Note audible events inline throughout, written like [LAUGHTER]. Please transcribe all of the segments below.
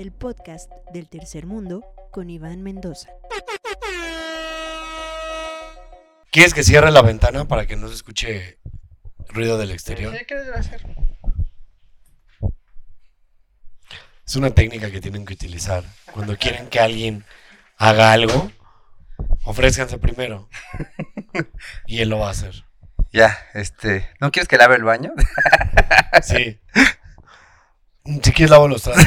el podcast del tercer mundo con Iván Mendoza. ¿Quieres que cierre la ventana para que no se escuche ruido del exterior? ¿Qué debe hacer? Es una técnica que tienen que utilizar. Cuando quieren que alguien haga algo, ofrézcanse primero. Y él lo va a hacer. Ya, este. ¿No quieres que lave el baño? Sí. [LAUGHS] Si quieres lavo los trastes.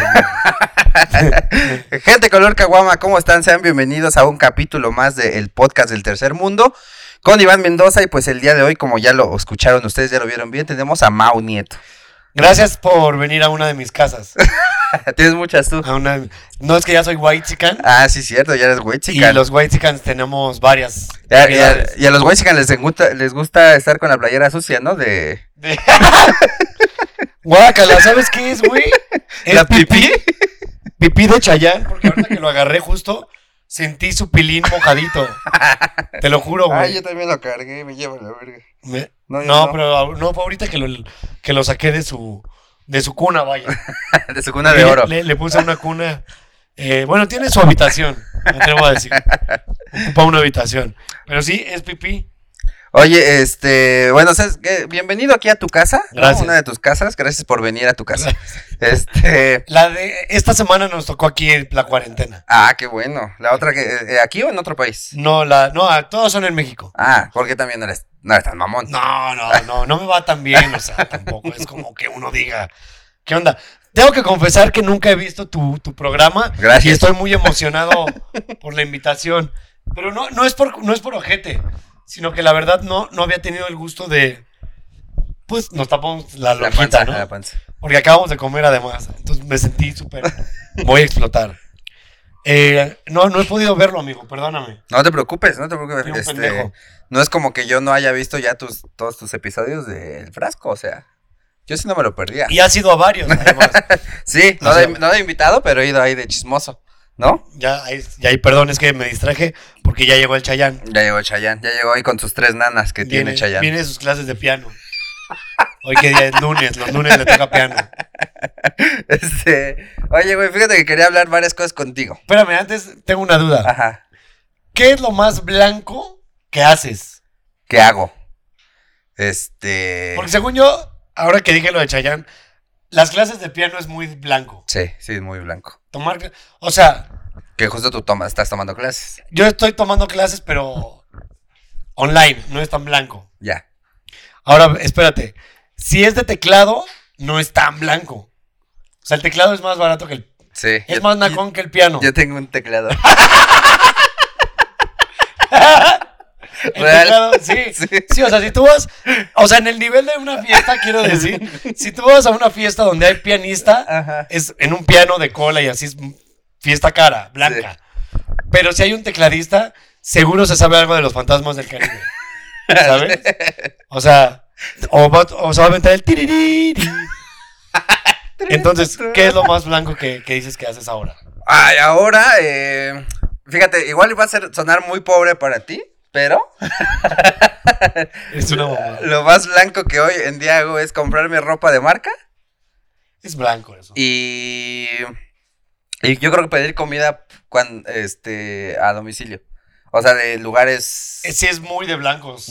[LAUGHS] Gente color caguama, ¿cómo están? Sean bienvenidos a un capítulo más del podcast del tercer mundo con Iván Mendoza. Y pues el día de hoy, como ya lo escucharon ustedes, ya lo vieron bien, tenemos a Mau Nieto. Gracias por venir a una de mis casas. [LAUGHS] Tienes muchas tú. A una- No es que ya soy white chican. Ah, sí, cierto, ya eres güey, Y chica. los white chicans tenemos varias. Ya- y a los güey chican les gusta, les gusta estar con la playera sucia, ¿no? De. De- [LAUGHS] Guácala, ¿sabes qué es, güey? Es [LAUGHS] ¿La pipí? Pipí de Chayán, porque ahorita que lo agarré justo, sentí su pilín mojadito. Te lo juro, Ay, güey. yo también lo cargué, me lleva la verga. Me- No, No, yo no. pero no, fue ahorita que lo, que lo saqué de su, de su cuna, vaya. [LAUGHS] De su cuna de Le- oro. Le, le puse una cuna. eh, bueno, tiene su habitación, me atrevo a decir. Ocupa una habitación. Pero sí, es pipí. Oye, este, bueno, ¿sabes qué? bienvenido aquí a tu casa, ¿no? Gracias. Una de tus casas, gracias por venir a tu casa. [LAUGHS] Este, La de esta semana nos tocó aquí la cuarentena. ah, qué bueno. La otra que, eh, ¿aquí o en otro país? No, la, no, ah, todos son en México. Ah, porque también no eres, no eres tan mamón. No, no, no, no me va tan bien, o sea, tampoco es como que uno diga, ¿qué onda? Tengo que confesar que nunca he visto tu, tu programa Gracias. y estoy muy emocionado por la invitación, pero no, no, es por, no es por ojete, sino que la verdad no, no había tenido el gusto de, pues nos tapamos la panza, ¿no? la panza. Porque acabamos de comer además, entonces me sentí súper, voy a explotar. Eh, no, no he podido verlo, amigo, perdóname. No te preocupes, no te preocupes. Un Este, no es como que yo no haya visto ya tus, todos tus episodios del frasco, o sea, yo sí no me lo perdía. Y ha sido a varios, además. [LAUGHS] Sí, no, O sea- de, no de invitado, pero he ido ahí de chismoso, ¿no? Ya, ahí- ya, ahí, perdón, es que me distraje porque ya llegó el Chayán. Ya llegó Chayanne, ya llegó ahí con sus tres nanas que tiene Chayanne. Viene de sus clases de piano. Hoy que día es lunes, los lunes le toca piano. [LAUGHS] Este, oye, güey, fíjate que quería hablar varias cosas contigo. Espérame, antes tengo una duda. Ajá. ¿Qué es lo más blanco que haces? ¿Qué hago? Este. Porque según yo, ahora que dije lo de Chayán, las clases de piano es muy blanco. Sí, sí, muy blanco. Tomar, o sea, Que justo tú tomas, estás tomando clases. yo estoy tomando clases, pero online, no es tan blanco. Ya. Ahora, espérate, si es de teclado, no es tan blanco. O sea, el teclado es más barato que el Sí. Es yo- más nacón que el piano. Yo tengo un teclado. [LAUGHS] Real. teclado, [LAUGHS] sí. Sí. sí. o sea, si tú vas, o sea, en el nivel de una fiesta, quiero decir, [LAUGHS] si tú vas a una fiesta donde hay pianista, Ajá. es en un piano de cola y así es fiesta cara, blanca. Pero si hay un tecladista, seguro se sabe algo de los fantasmas del Caribe. [LAUGHS] ¿Sabes? O sea, o, va, o se va a aventar el tiririri. Entonces, ¿qué es lo más blanco que, que dices que haces ahora? Ay, ahora, eh, fíjate, igual va a ser, sonar muy pobre para ti, pero [LAUGHS] Es una lo más blanco que hoy en día hago es comprarme ropa de marca Es blanco eso. y, y yo creo que pedir comida cuan- este, a domicilio. O sea, de lugares... Eh, Sí, es muy de blancos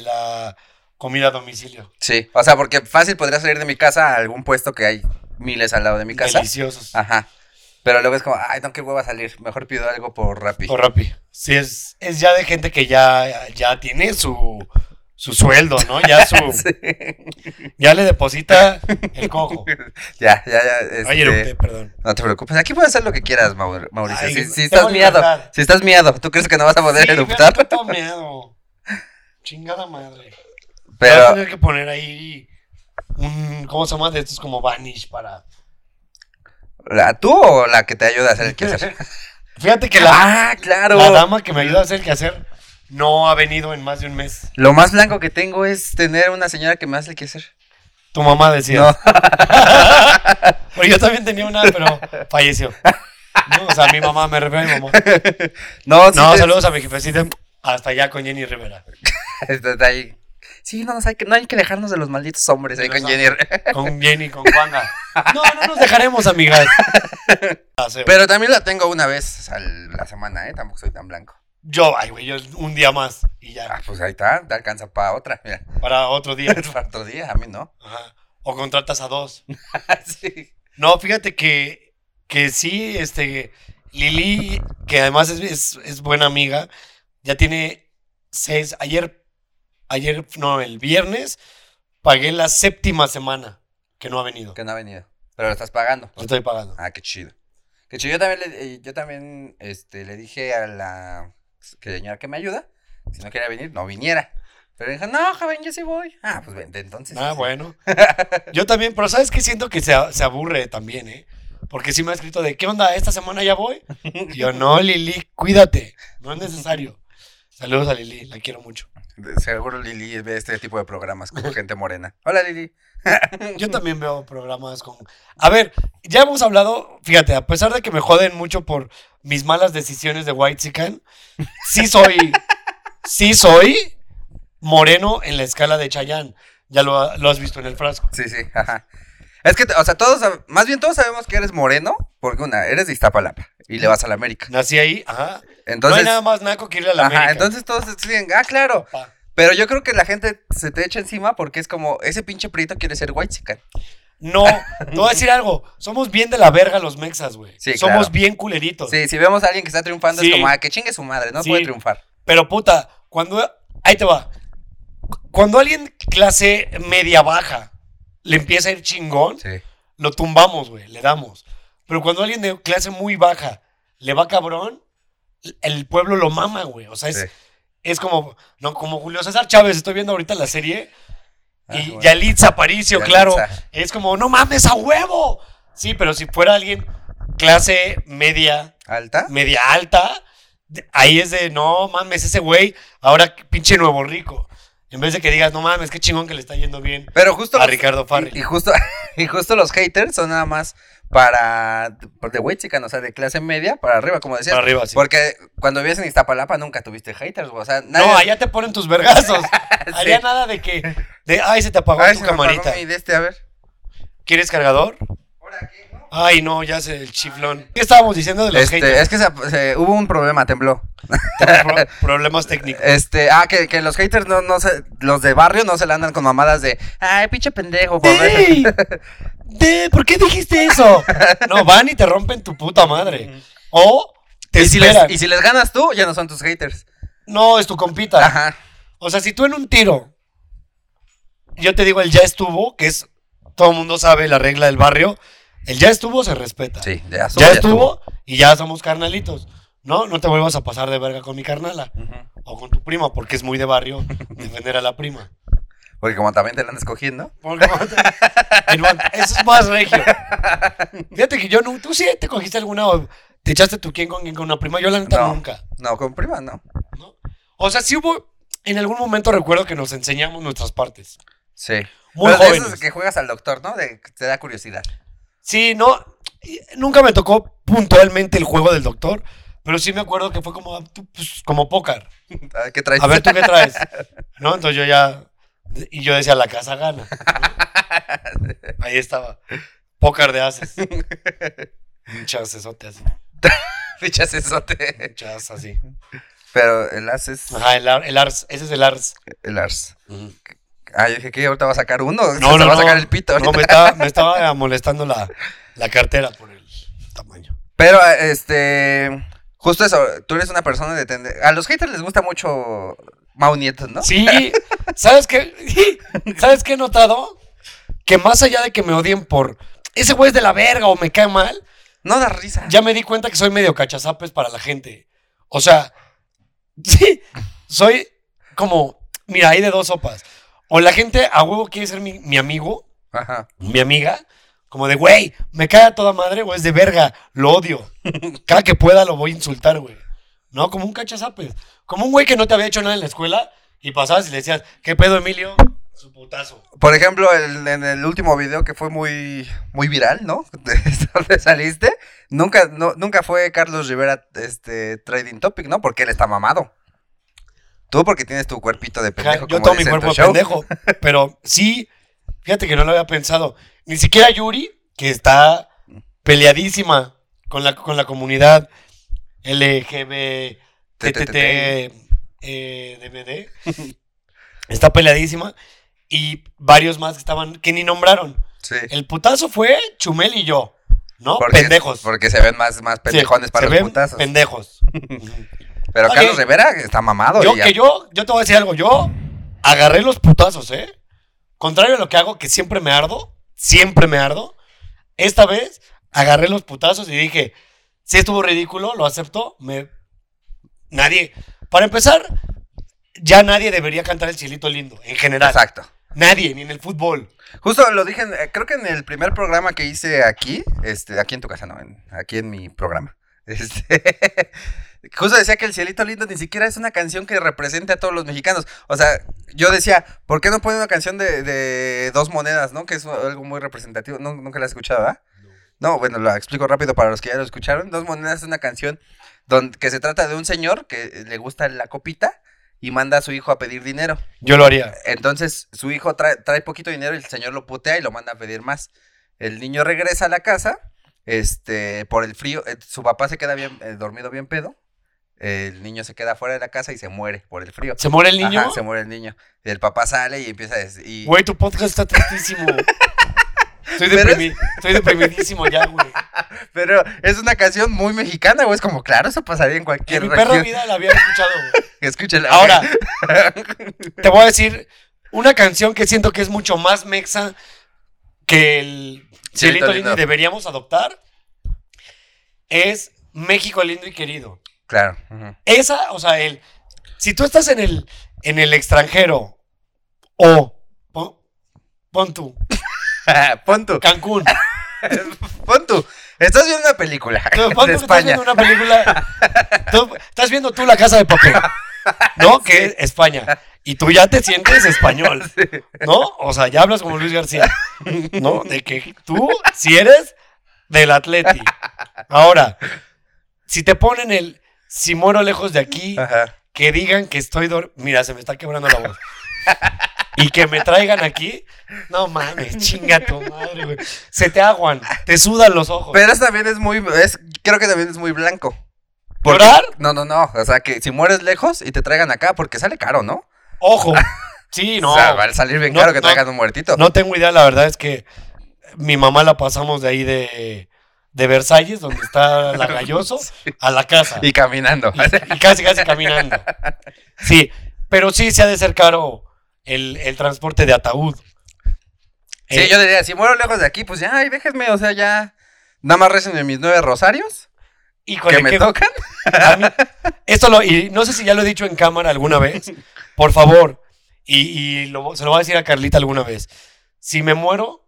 la comida a domicilio. Sí, o sea, porque fácil podría salir de mi casa a algún puesto que hay miles al lado de mi casa. Deliciosos. Ajá. Pero luego es como, ay, no, qué hueva salir. Mejor pido algo por Rappi. O Rappi. Sí, es, es ya de gente que ya, ya tiene su, su sueldo, ¿no? Ya su, [LAUGHS] Sí. ya le deposita el cojo. [LAUGHS] Ya, ya, ya. este, Oye, Erupte, perdón. no te preocupes. Aquí puedes hacer lo que quieras, Maur- Mauricio. Ay, si, si estás miado, si estás miado, ¿tú crees que no vas a poder Sí, eruptar? tengo [LAUGHS] miedo. Chingada madre. Voy a Pero, tener que poner ahí un, ¿cómo se llama? De estos como vanish para... ¿la, ¿tú o la que te ayuda a hacer el quehacer? [LAUGHS] Fíjate que la, ah, claro. la dama que me ayuda a hacer el quehacer no ha venido en más de un mes. Lo más blanco que tengo es tener una señora que me hace el quehacer. Tu mamá decía. No. [LAUGHS] Yo también tenía una, pero falleció. No, o sea, mi mamá, me refiero a mi mamá. [LAUGHS] No, No, saludos a mi jefecita. Hasta allá con Jenny Rivera. Está ahí. Sí, no, nos hay que, no hay que dejarnos de los malditos hombres ahí De [LAUGHS] con Jenny. Con Jenny, con Juanga. No, no nos dejaremos, amigas. Ah. Pero también la tengo una vez a la semana, ¿eh? Tampoco soy tan blanco. Yo, ay, güey, yo un día más y Ah, ya. pues ahí está, te alcanza para otra. Mira, Para otro día. [LAUGHS] para otro día, a mí no. Ajá. O contratas a dos. [LAUGHS] sí. No, fíjate que, que sí, este, Lili, que además es, es, es buena amiga, ya tiene seis, ayer, ayer, no, el viernes, pagué la séptima semana que no ha venido. Que no ha venido. Pero lo estás pagando. Lo estoy pagando. Ah, qué chido. Qué chido. Yo también, le, eh, yo también este, le dije a la que señora que me ayuda, si no quería venir, no viniera. Pero dije, no, joven, yo sí voy. Ah, pues vente entonces. Ah, Sí. bueno. [LAUGHS] Yo también, pero ¿sabes qué? Siento que se, se aburre también, ¿eh? Porque sí me ha escrito de, ¿qué onda? ¿Esta semana ya voy? Y yo, no, Lili, cuídate. No es necesario. Saludos a Lili, la quiero mucho. Seguro Lili ve este tipo de programas con [LAUGHS] gente morena. Hola, Lili. [LAUGHS] Yo también veo programas con... A ver, ya hemos hablado, fíjate, a pesar de que me joden mucho por mis malas decisiones de White Chicken, sí soy, sí soy moreno en la escala de Chayanne. Ya lo, lo has visto en el frasco. Sí, sí, ajá. Es que, o sea, todos, más bien todos sabemos que eres moreno, porque una, eres de Iztapalapa y le vas a la América. Nací ahí, ajá. No hay nada más naco que irle a la ajá, América. entonces todos siguen, ah, claro. Pero yo creo que la gente se te echa encima porque es como, ese pinche prieto quiere ser white chican. No, te voy a decir algo. Somos bien de la verga los mexas, güey. Sí, Somos claro. bien culeritos. Sí, si vemos a alguien que está triunfando Sí. es como, ah, que chingue su madre, no Sí. puede triunfar. Pero puta, cuando. Ahí te va. Cuando alguien clase media baja le empieza a ir chingón, lo tumbamos, güey, le damos. Pero cuando alguien de clase muy baja le va cabrón, el pueblo lo mama, güey. O sea, es, Sí. es como, no, como Julio César Chávez, estoy viendo ahorita la serie. Ah, y bueno. Yalitza Aparicio, Yalitza. claro. Es como, no mames, a huevo. Sí, pero si fuera alguien clase media, ¿Alta? media alta, ahí es de, no mames, ese güey, ahora pinche nuevo rico. En vez de que digas, no mames, qué chingón que le está yendo bien Pero justo a los- Ricardo Farrell. y, y justo [LAUGHS] y justo los haters son nada más para de white chican, o sea, de clase media para arriba, como decías. Para arriba, sí. Porque cuando vivías en Iztapalapa nunca tuviste haters, o sea, nadie No, allá te ponen tus vergazos. [LAUGHS] Allá nada de que, de, ay, se te apagó Ay, tu se me apagó camarita. mi de este, a ver. ¿Quieres cargador? Ay, no, ya sé, el chiflón. ¿Qué estábamos diciendo de los Este, haters? es que se- se- hubo un problema, tembló. Pro- [LAUGHS] problemas técnicos. Este, ah, que, que los haters no, no se, los de barrio no se le andan con mamadas de, ay, pinche pendejo, por ver". ¡Ey! [LAUGHS] De, ¿Por qué dijiste eso? No, van y te rompen tu puta madre. O te Y si, esperan. les, y si les ganas tú, ya no son tus haters. No, es tu compita. Ajá. O sea, si tú en un tiro, yo te digo, el ya estuvo, que es, todo el mundo sabe la regla del barrio, el ya estuvo se respeta. Sí, ya, ya, estuvo, y ya somos carnalitos. No, no te vuelvas a pasar de verga con mi carnala o con tu prima, porque es muy de barrio [LAUGHS] defender a la prima. Porque como también te la andas cogiendo. Porque Eso es más regio. Fíjate que yo no, tú sí te cogiste alguna o te echaste tu quién con quién con una prima, yo la neta No. nunca. No, con prima no. ¿no? O sea, sí hubo, en algún momento recuerdo que nos enseñamos nuestras partes. Sí. Muy Pero de jóvenes. esos que juegas al doctor, ¿no? De que te da curiosidad. Sí, no, nunca me tocó puntualmente el juego del doctor, pero sí me acuerdo que fue como, tú, pues, como póker. A [LAUGHS] ver, ¿Qué traes? A ver, ¿tú qué traes? ¿No? Entonces yo ya, y yo decía, la casa gana. ¿no? Ahí estaba, póker de haces. [LAUGHS] Muchas asesote así, Fichas esote. muchas así. Pero el as es Ajá, el, ar- el ARS, ese es el ARS. el ars. Ah, yo dije que ahorita va a sacar uno. No, [LAUGHS] no, va a sacar el pito. No, ahorita. me estaba, me estaba [LAUGHS] molestando la, la cartera por el tamaño. Pero, este. Justo eso, tú eres una persona de tender. A los haters les gusta mucho Mau Nieto, ¿no? Sí, [LAUGHS] ¿sabes qué? ¿Sabes qué he notado? Que más allá de que me odien por ese güey es de la verga o me cae mal, No da risa. ya me di cuenta que soy medio cachazapes para la gente. O sea, sí, soy como, mira, hay de dos sopas. O la gente a huevo quiere ser mi, mi amigo, Ajá. mi amiga, como de, güey, me cae a toda madre o es de verga, lo odio. [LAUGHS] Cada que pueda lo voy a insultar, güey. No, como un cachazapes. Como un güey que no te había hecho nada en la escuela y pasabas y le decías, ¿qué pedo, Emilio? Su putazo. Por ejemplo, el- en el último video que fue muy, muy viral, ¿no? [LAUGHS] De donde saliste, nunca, no, nunca fue Carlos Rivera este, trading topic, ¿no? Porque él está mamado. Tú porque tienes tu cuerpito de Ja, pendejo. Yo como todo mi cuerpo de pendejo. Pero sí, fíjate que no lo había pensado. Ni siquiera Yuri, que está peleadísima con la, con la comunidad LGBT, eh, DVD, está peleadísima. Y varios más que estaban, que ni nombraron. El putazo fue Chumel y yo, ¿no? Pendejos. Porque se ven más, más pendejones para los putazos. Pendejos. [LAUGHS] Pero Oye, Carlos Rivera está mamado. Yo, y ya- que yo, yo te voy a decir algo, yo agarré los putazos, ¿eh? Contrario a lo que hago, que siempre me ardo, siempre me ardo, esta vez agarré los putazos y dije, si estuvo ridículo, lo acepto, me... Nadie, para empezar, ya nadie debería cantar el cielito lindo, en general. Exacto. Nadie, ni en el fútbol. Justo lo dije, eh, creo que en el primer programa que hice aquí, este, aquí en tu casa, no, en- aquí en mi programa. [LAUGHS] Este, justo decía que el cielito lindo ni siquiera es una canción que represente a todos los mexicanos. O sea, yo decía, ¿por qué no ponen una canción de, de dos monedas, no? Que es algo muy representativo. No, nunca la he escuchado, ¿verdad? No, bueno, lo explico rápido para los que ya lo escucharon. Dos monedas es una canción donde, que se trata de un señor que le gusta la copita y manda a su hijo a pedir dinero. Yo lo haría. Entonces su hijo trae, trae poquito dinero y el señor lo putea y lo manda a pedir más. El niño regresa a la casa, este, por el frío, eh, su papá se queda bien, eh, dormido bien pedo. El niño se queda fuera de la casa y se muere por el frío. ¿Se muere el niño? Ajá, se muere el niño. Y el papá sale y empieza a decir. y- Güey, tu podcast está tristísimo. [LAUGHS] Estoy, Pero es- deprimi- estoy deprimidísimo ya, güey. [LAUGHS] Pero es una canción muy mexicana, güey. Es como, claro, eso pasaría en cualquier En mi región. vida la había escuchado, güey. [LAUGHS] Escúchala. Ahora, te voy a decir una canción que siento que es mucho más mexa que el Cielito lindo lindo. y deberíamos adoptar. Es México lindo y querido. Claro. Esa, o sea, el. Si tú estás en el, en el extranjero o. Pon, pon tú, [LAUGHS] Pon tú. Cancún. [LAUGHS] Pon tú. Estás viendo una película Tú, pon [LAUGHS] de tú que estás viendo una película. tú- estás viendo tú la casa de papel. ¿No? Que es España. Y tú ya te sientes [LAUGHS] español. ¿No? O sea, ya hablas como Luis García. ¿No? De que tú, si eres del Atleti. Ahora, si te ponen el. Si muero lejos de aquí, Ajá. que digan que estoy. Mira, se me está quebrando la voz. Y que me traigan aquí. No mames, chinga tu madre, güey. Se te aguan, te sudan los ojos. Pero eso también es muy, es, creo que también es muy blanco. ¿Llorar? No, no, no. O sea, que si mueres lejos y te traigan acá, porque sale caro, ¿no? Ojo. [LAUGHS] Sí, no. O sea, va a salir bien No, caro que no. traigan un muertito. No tengo idea, la verdad es que mi mamá la pasamos de ahí de, de Versalles, donde está [LAUGHS] la Galloso, a la casa. Y caminando. Y, y casi, casi caminando. Sí, pero sí se ha de ser caro el, el transporte de ataúd. Sí, Eh, yo diría, si muero lejos de aquí, pues ya, ay, déjenme, o sea, ya. Nada más recen en mis nueve rosarios híjole, que me tocan. a mí- [LAUGHS] esto lo, y no sé si ya lo he dicho en cámara alguna vez, por favor, y, y lo- se lo voy a decir a Carlita alguna vez. Si me muero,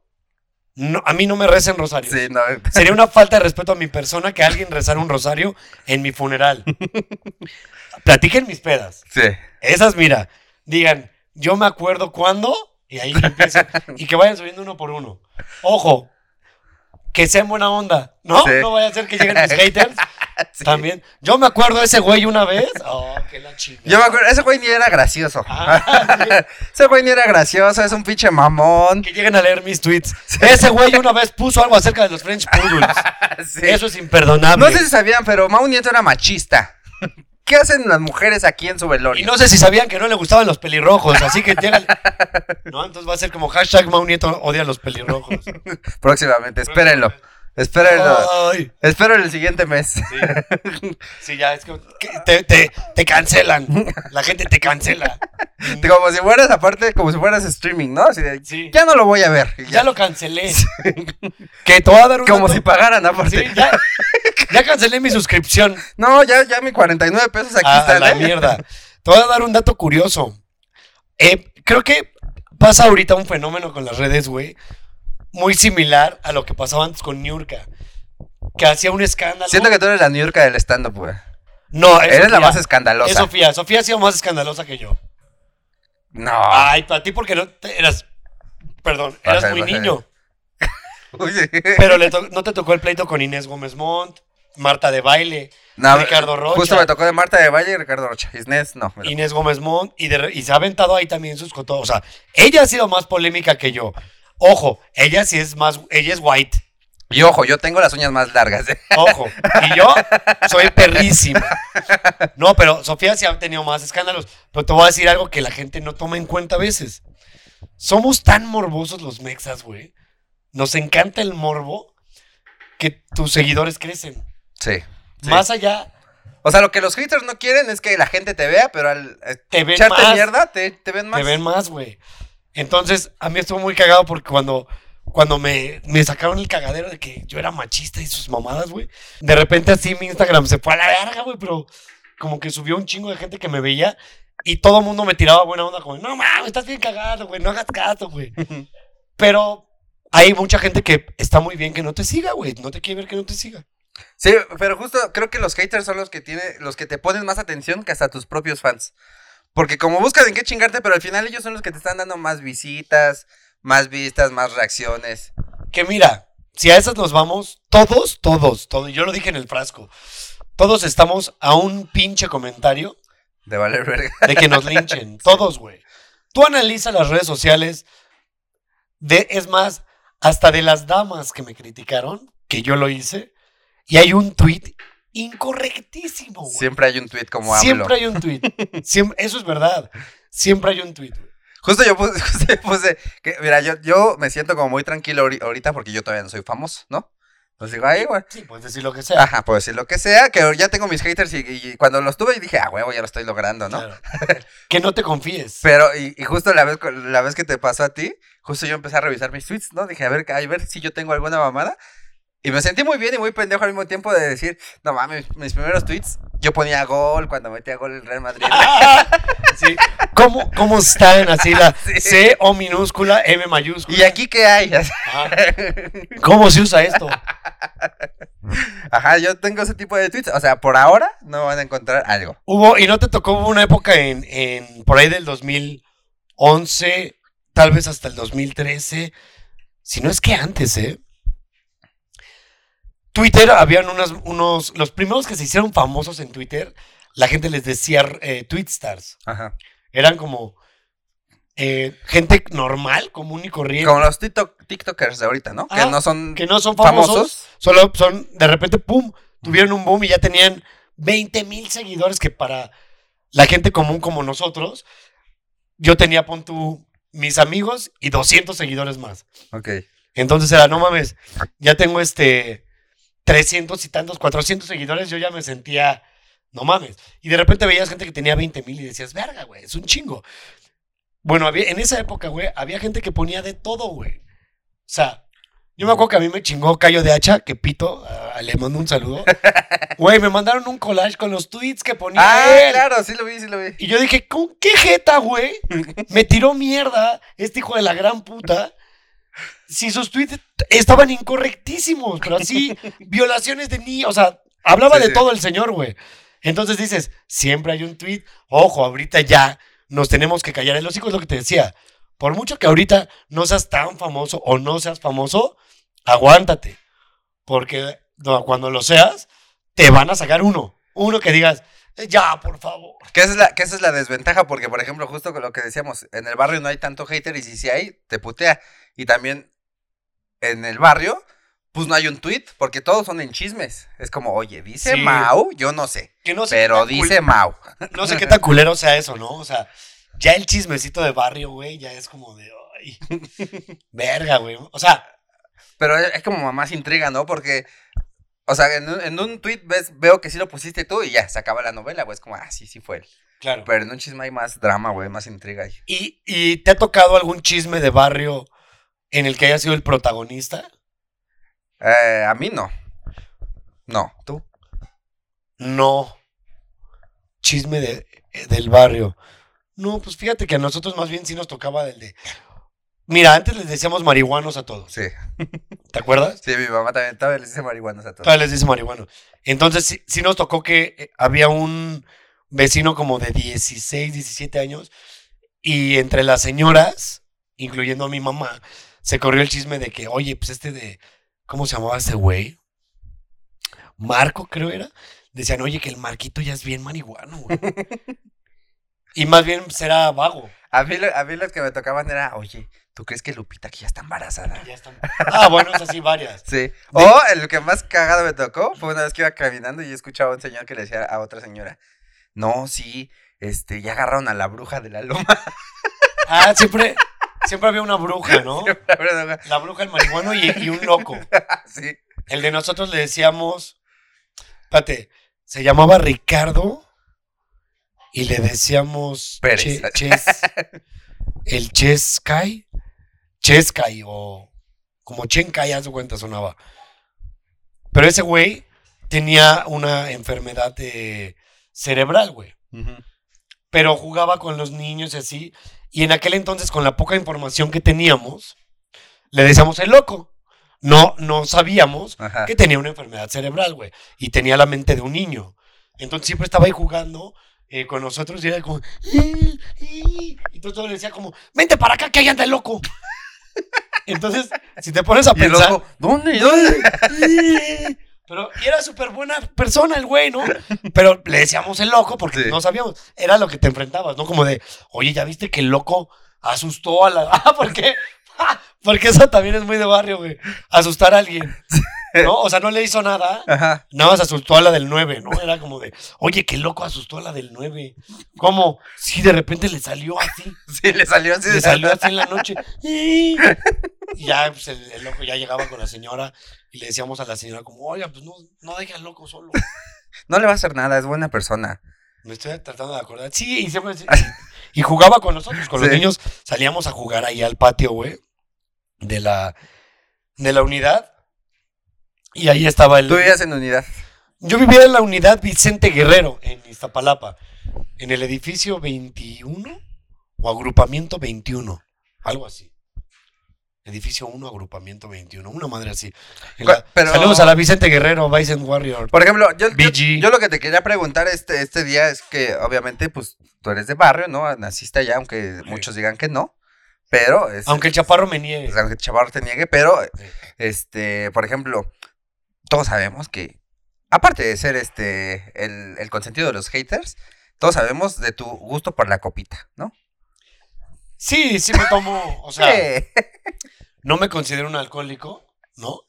no, a mí no me recen rosarios. Sí, no. [LAUGHS] Sería una falta de respeto a mi persona que alguien rezara un rosario en mi funeral. [LAUGHS] Platiquen mis pedas. Sí. Esas, mira, digan, yo me acuerdo cuándo, y ahí empiezan, [LAUGHS] y que vayan subiendo uno por uno. Ojo, que sean buena onda, ¿no? Sí. No vaya a ser que lleguen mis haters [LAUGHS] Sí. también. Yo me acuerdo de ese güey una vez. Oh, qué la chingada. Yo me acuerdo, ese güey ni era gracioso. Ah, [LAUGHS] ese güey ni era gracioso, es un pinche mamón. que lleguen a leer mis tweets. Ese güey una vez puso algo acerca de los French Poodles. [LAUGHS] Eso es imperdonable. No sé si sabían, pero Mau Nieto era machista. ¿Qué hacen las mujeres aquí en su velorio? Y no sé si sabían que no le gustaban los pelirrojos, así que llegan. No, entonces va a ser como hashtag Mau Nieto odia a los pelirrojos. Próximamente, espérenlo. Espérenlo. Ay, Espero el siguiente mes. sí. [LAUGHS] Sí, ya, es que te, te, te cancelan. La gente te cancela. [LAUGHS] Como si fueras, aparte, como si fueras streaming, ¿no? Así de, Sí. ya no lo voy a ver. Ya lo cancelé. [LAUGHS] Que te voy a dar un Como si pagaran, aparte. Sí, ya, ya cancelé mi suscripción. No, ya, ya mi 49 pesos aquí a, a están, la ¿eh? mierda. Te voy a dar un dato curioso. Eh, creo que pasa ahorita un fenómeno con las redes, güey, muy similar a lo que pasaba antes con Niurka. Que hacía un escándalo. Siento que tú eres la York del stand-up, güey. No, es Eres la más escandalosa. Es Sofía. Sofía ha sido más escandalosa que yo. No. Ay, para ti porque no te- eras. Perdón, eras muy niño. [LAUGHS] Pero le to- no te tocó el pleito con Inés Gómez Montt. Marta de Baile, No, Ricardo Rocha. Justo me tocó de Marta de Valle y Ricardo Rocha. Inés, no. me. Inés Gómez Montt, y, de re- y se ha aventado ahí también sus cotos. O sea, ella ha sido más polémica que yo. Ojo, ella sí es más, ella es white. Y ojo, yo tengo las uñas más largas. ¿eh? Ojo, y yo [LAUGHS] soy perrísima. No, pero Sofía sí ha tenido más escándalos. Pero te voy a decir algo que la gente no toma en cuenta a veces. Somos tan morbosos los mexas, güey. Nos encanta el morbo que tus seguidores crecen. Sí. sí. Más allá, O sea, lo que los haters no quieren es que la gente te vea, pero al te ven echarte más. mierda, te, te ven más. Te ven más, güey. Entonces, a mí estuvo muy cagado porque cuando, cuando me, me sacaron el cagadero de que yo era machista y sus mamadas, güey. De repente así mi Instagram se fue a la verga, güey, pero como que subió un chingo de gente que me veía y todo el mundo me tiraba buena onda como, no mames, estás bien cagado, güey, no hagas caso, güey. [LAUGHS] Pero hay mucha gente que está muy bien que no te siga, güey. No te quiere ver que no te siga. Sí, pero justo creo que los haters son los que tiene, los que te ponen más atención que hasta tus propios fans. Porque como buscan en qué chingarte, pero al final ellos son los que te están dando más visitas, más vistas, más reacciones. Que mira, si a esas nos vamos, todos, todos, todos, yo lo dije en el frasco, todos estamos a un pinche comentario De valer verga. de que nos linchen, [LAUGHS] todos, güey. Tú analiza las redes sociales, de, es más, hasta de las damas que me criticaron, que yo lo hice, y hay un tweet incorrectísimo, güey. Siempre hay un tweet como hablo. Siempre hay un tweet. Siempre, eso es verdad. Siempre hay un tweet. güey. Justo yo puse, [LAUGHS] justo yo puse que, mira, yo, yo me siento como muy tranquilo ahori- ahorita porque yo todavía no soy famoso, ¿no? Entonces digo, ay, güey. Sí, puedes decir lo que sea. Ajá, puedo decir lo que sea, que ya tengo mis haters y, y cuando los tuve dije, ah, huevo, ya lo estoy logrando, ¿no? Claro. que no te confíes. Pero, y, y justo la vez, la vez que te pasó a ti, justo yo empecé a revisar mis tweets, ¿no? Dije, a ver, a ver si yo tengo alguna mamada. Y me sentí muy bien y muy pendejo al mismo tiempo de decir, no mames, mis primeros tweets, yo ponía gol cuando metía gol el Real Madrid. [LAUGHS] Sí. ¿Cómo, ¿Cómo están así la [LAUGHS] Sí. C o minúscula, M mayúscula? ¿Y aquí qué hay? Ajá. [LAUGHS] ¿Cómo se usa esto? Ajá, yo tengo ese tipo de tweets. O sea, por ahora no van a encontrar algo. Hubo, y no te tocó una época en, en por ahí del 2011, tal vez hasta el 2013, si no es que antes, ¿eh? Twitter, habían unas, unos, los primeros que se hicieron famosos en Twitter, la gente les decía eh, tweet stars. Ajá. Eran como eh, gente normal, común y corriente. Como los TikTok, TikTokers de ahorita, ¿no? que no son que no son famosos, famosos. solo son, de repente, pum, tuvieron un boom y ya tenían 20 mil seguidores que para la gente común como nosotros, yo tenía, pon tú, mis amigos y 200 seguidores más. Ok. Entonces era, no mames, ya tengo este 300 y tantos, 400 seguidores, yo ya me sentía, no mames. Y de repente veías gente que tenía 20 mil y decías, verga, güey, es un chingo. Bueno, había, en esa época, güey, había gente que ponía de todo, güey. O sea, yo me acuerdo que a mí me chingó Cayo de Hacha, que pito, ah, le mando un saludo. [LAUGHS] Güey, me mandaron un collage con los tweets que ponía Ah, él. claro, sí lo vi, sí lo vi. Y yo dije, ¿con qué jeta, güey? [LAUGHS] Me tiró mierda este hijo de la gran puta. Si sus tweets estaban incorrectísimos, pero así, [LAUGHS] violaciones de niños, o sea, hablaba Sí, de sí. todo el señor, güey. Entonces dices, siempre hay un tweet, ojo, ahorita ya nos tenemos que callar. El hocico es lo que te decía. Por mucho que ahorita no seas tan famoso o no seas famoso, aguántate. Porque cuando lo seas, te van a sacar uno. Uno que digas, "Eh, ya, por favor. Que esa, es la, que esa es la desventaja, porque, por ejemplo, justo con lo que decíamos, en el barrio no hay tanto hater y si sí hay, te putea. Y también en el barrio, pues no hay un tweet, porque todos son en chismes. Es como, oye, dice Sí. Mau, yo no sé, Que no sé qué pero tan dice Mau. [LAUGHS] no sé qué tan culero sea eso, ¿no? O sea, ya el chismecito de barrio, güey, ya es como de, ay, [LAUGHS] verga, güey. O sea, Pero es es como más intriga, ¿no? Porque, o sea, en un, en un tweet ves, veo que sí lo pusiste tú y ya, se acaba la novela, güey. Es como, ah, sí, sí fue él. claro. Pero en un chisme hay más drama, güey, más intriga. ahí. ¿Y, ¿Y te ha tocado algún chisme de barrio en el que haya sido el protagonista? Eh, a mí no. No, tú. No. Chisme de, del barrio. No, pues fíjate que a nosotros más bien sí nos tocaba del de... Mira, antes les decíamos marihuanos a todos. Sí. [LAUGHS] ¿Te acuerdas? Sí, mi mamá también, todavía les dice marihuanas a todos. Todavía les dice marihuano. Entonces, sí, sí nos tocó que eh, había un vecino como de 16, 17 años y entre las señoras, incluyendo a mi mamá, se corrió el chisme de que, oye, pues este de, ¿cómo se llamaba ese güey? Marco, creo era, decían, oye, que el Marquito ya es bien marihuano, güey. [LAUGHS] y más bien será vago. A mí, lo- a mí los que me tocaban era, oye, ¿tú crees que Lupita aquí ya está embarazada? Ya están. Ah, bueno, es así varias. Sí. O el que más cagado me tocó fue una vez que iba caminando y escuchaba a un señor que le decía a otra señora, no, sí, este, ya agarraron a la bruja de la loma. Ah, siempre, siempre había una bruja, ¿no? [LAUGHS] La bruja. La bruja, el marihuano y, y un loco. [LAUGHS] sí. El de nosotros le decíamos, espérate, se llamaba Ricardo y le decíamos Pérez. Che- Ches, el Cheskai, Cheskai o como Chenkai, haz de cuenta sonaba. Pero ese güey tenía una enfermedad eh, cerebral, güey. Pero jugaba con los niños y así. Y en aquel entonces, con la poca información que teníamos, le decíamos el loco. No, no sabíamos Ajá. que tenía una enfermedad cerebral, güey. Y tenía la mente de un niño. Entonces siempre estaba ahí jugando eh, con nosotros y era como... Y todo, le decía como, vente para acá que ahí anda el loco. [LAUGHS] Entonces, si te pones a Y el pensar... loco, ¿dónde? ¿Dónde? [LAUGHS] Pero y era súper buena persona el güey, ¿no? Pero le decíamos el loco porque Sí. no sabíamos. Era lo que te enfrentabas, ¿no? Como de, oye, ¿ya viste que el loco asustó a la... [LAUGHS] Ah, ¿por qué? [LAUGHS] Porque eso también es muy de barrio, güey. Asustar a alguien. ¿No? O sea, no le hizo nada. Ajá. Nada más asustó a la del 9, ¿no? Era como de, oye, qué loco asustó a la del 9. ¿Cómo? Sí, de repente le salió así. [LAUGHS] Sí, le salió así. Le salió así en la noche. Y ya, pues el, el loco ya llegaba con la señora y le decíamos a la señora como, oiga, pues no, no deje al loco solo. [LAUGHS] No le va a hacer nada, es buena persona. Me estoy tratando de acordar. Sí, y siempre... [LAUGHS] Y jugaba con nosotros, con los niños. Salíamos a jugar ahí al patio, güey, de la, de la unidad. Y ahí estaba el... Tú vivías en unidad. Yo vivía en la unidad Vicente Guerrero, en Iztapalapa, en el edificio 21 o agrupamiento 21, algo así. Edificio 1, agrupamiento 21, una madre así. En la- Pero- Saludos a la Vicente Guerrero, Bison Warrior. Por ejemplo, yo, yo, lo que te quería preguntar este, este día es que obviamente pues tú eres de barrio, ¿no? Naciste allá, aunque muchos digan que no. Pero, es, Aunque el chaparro me niegue. pues, aunque Chavarro te niegue, pero, Sí. este, por ejemplo, todos sabemos que, aparte de ser este, el, el consentido de los haters, todos sabemos de tu gusto por la copita, ¿no? Sí, sí me tomo, o sea. [LAUGHS] no me considero un alcohólico, ¿no?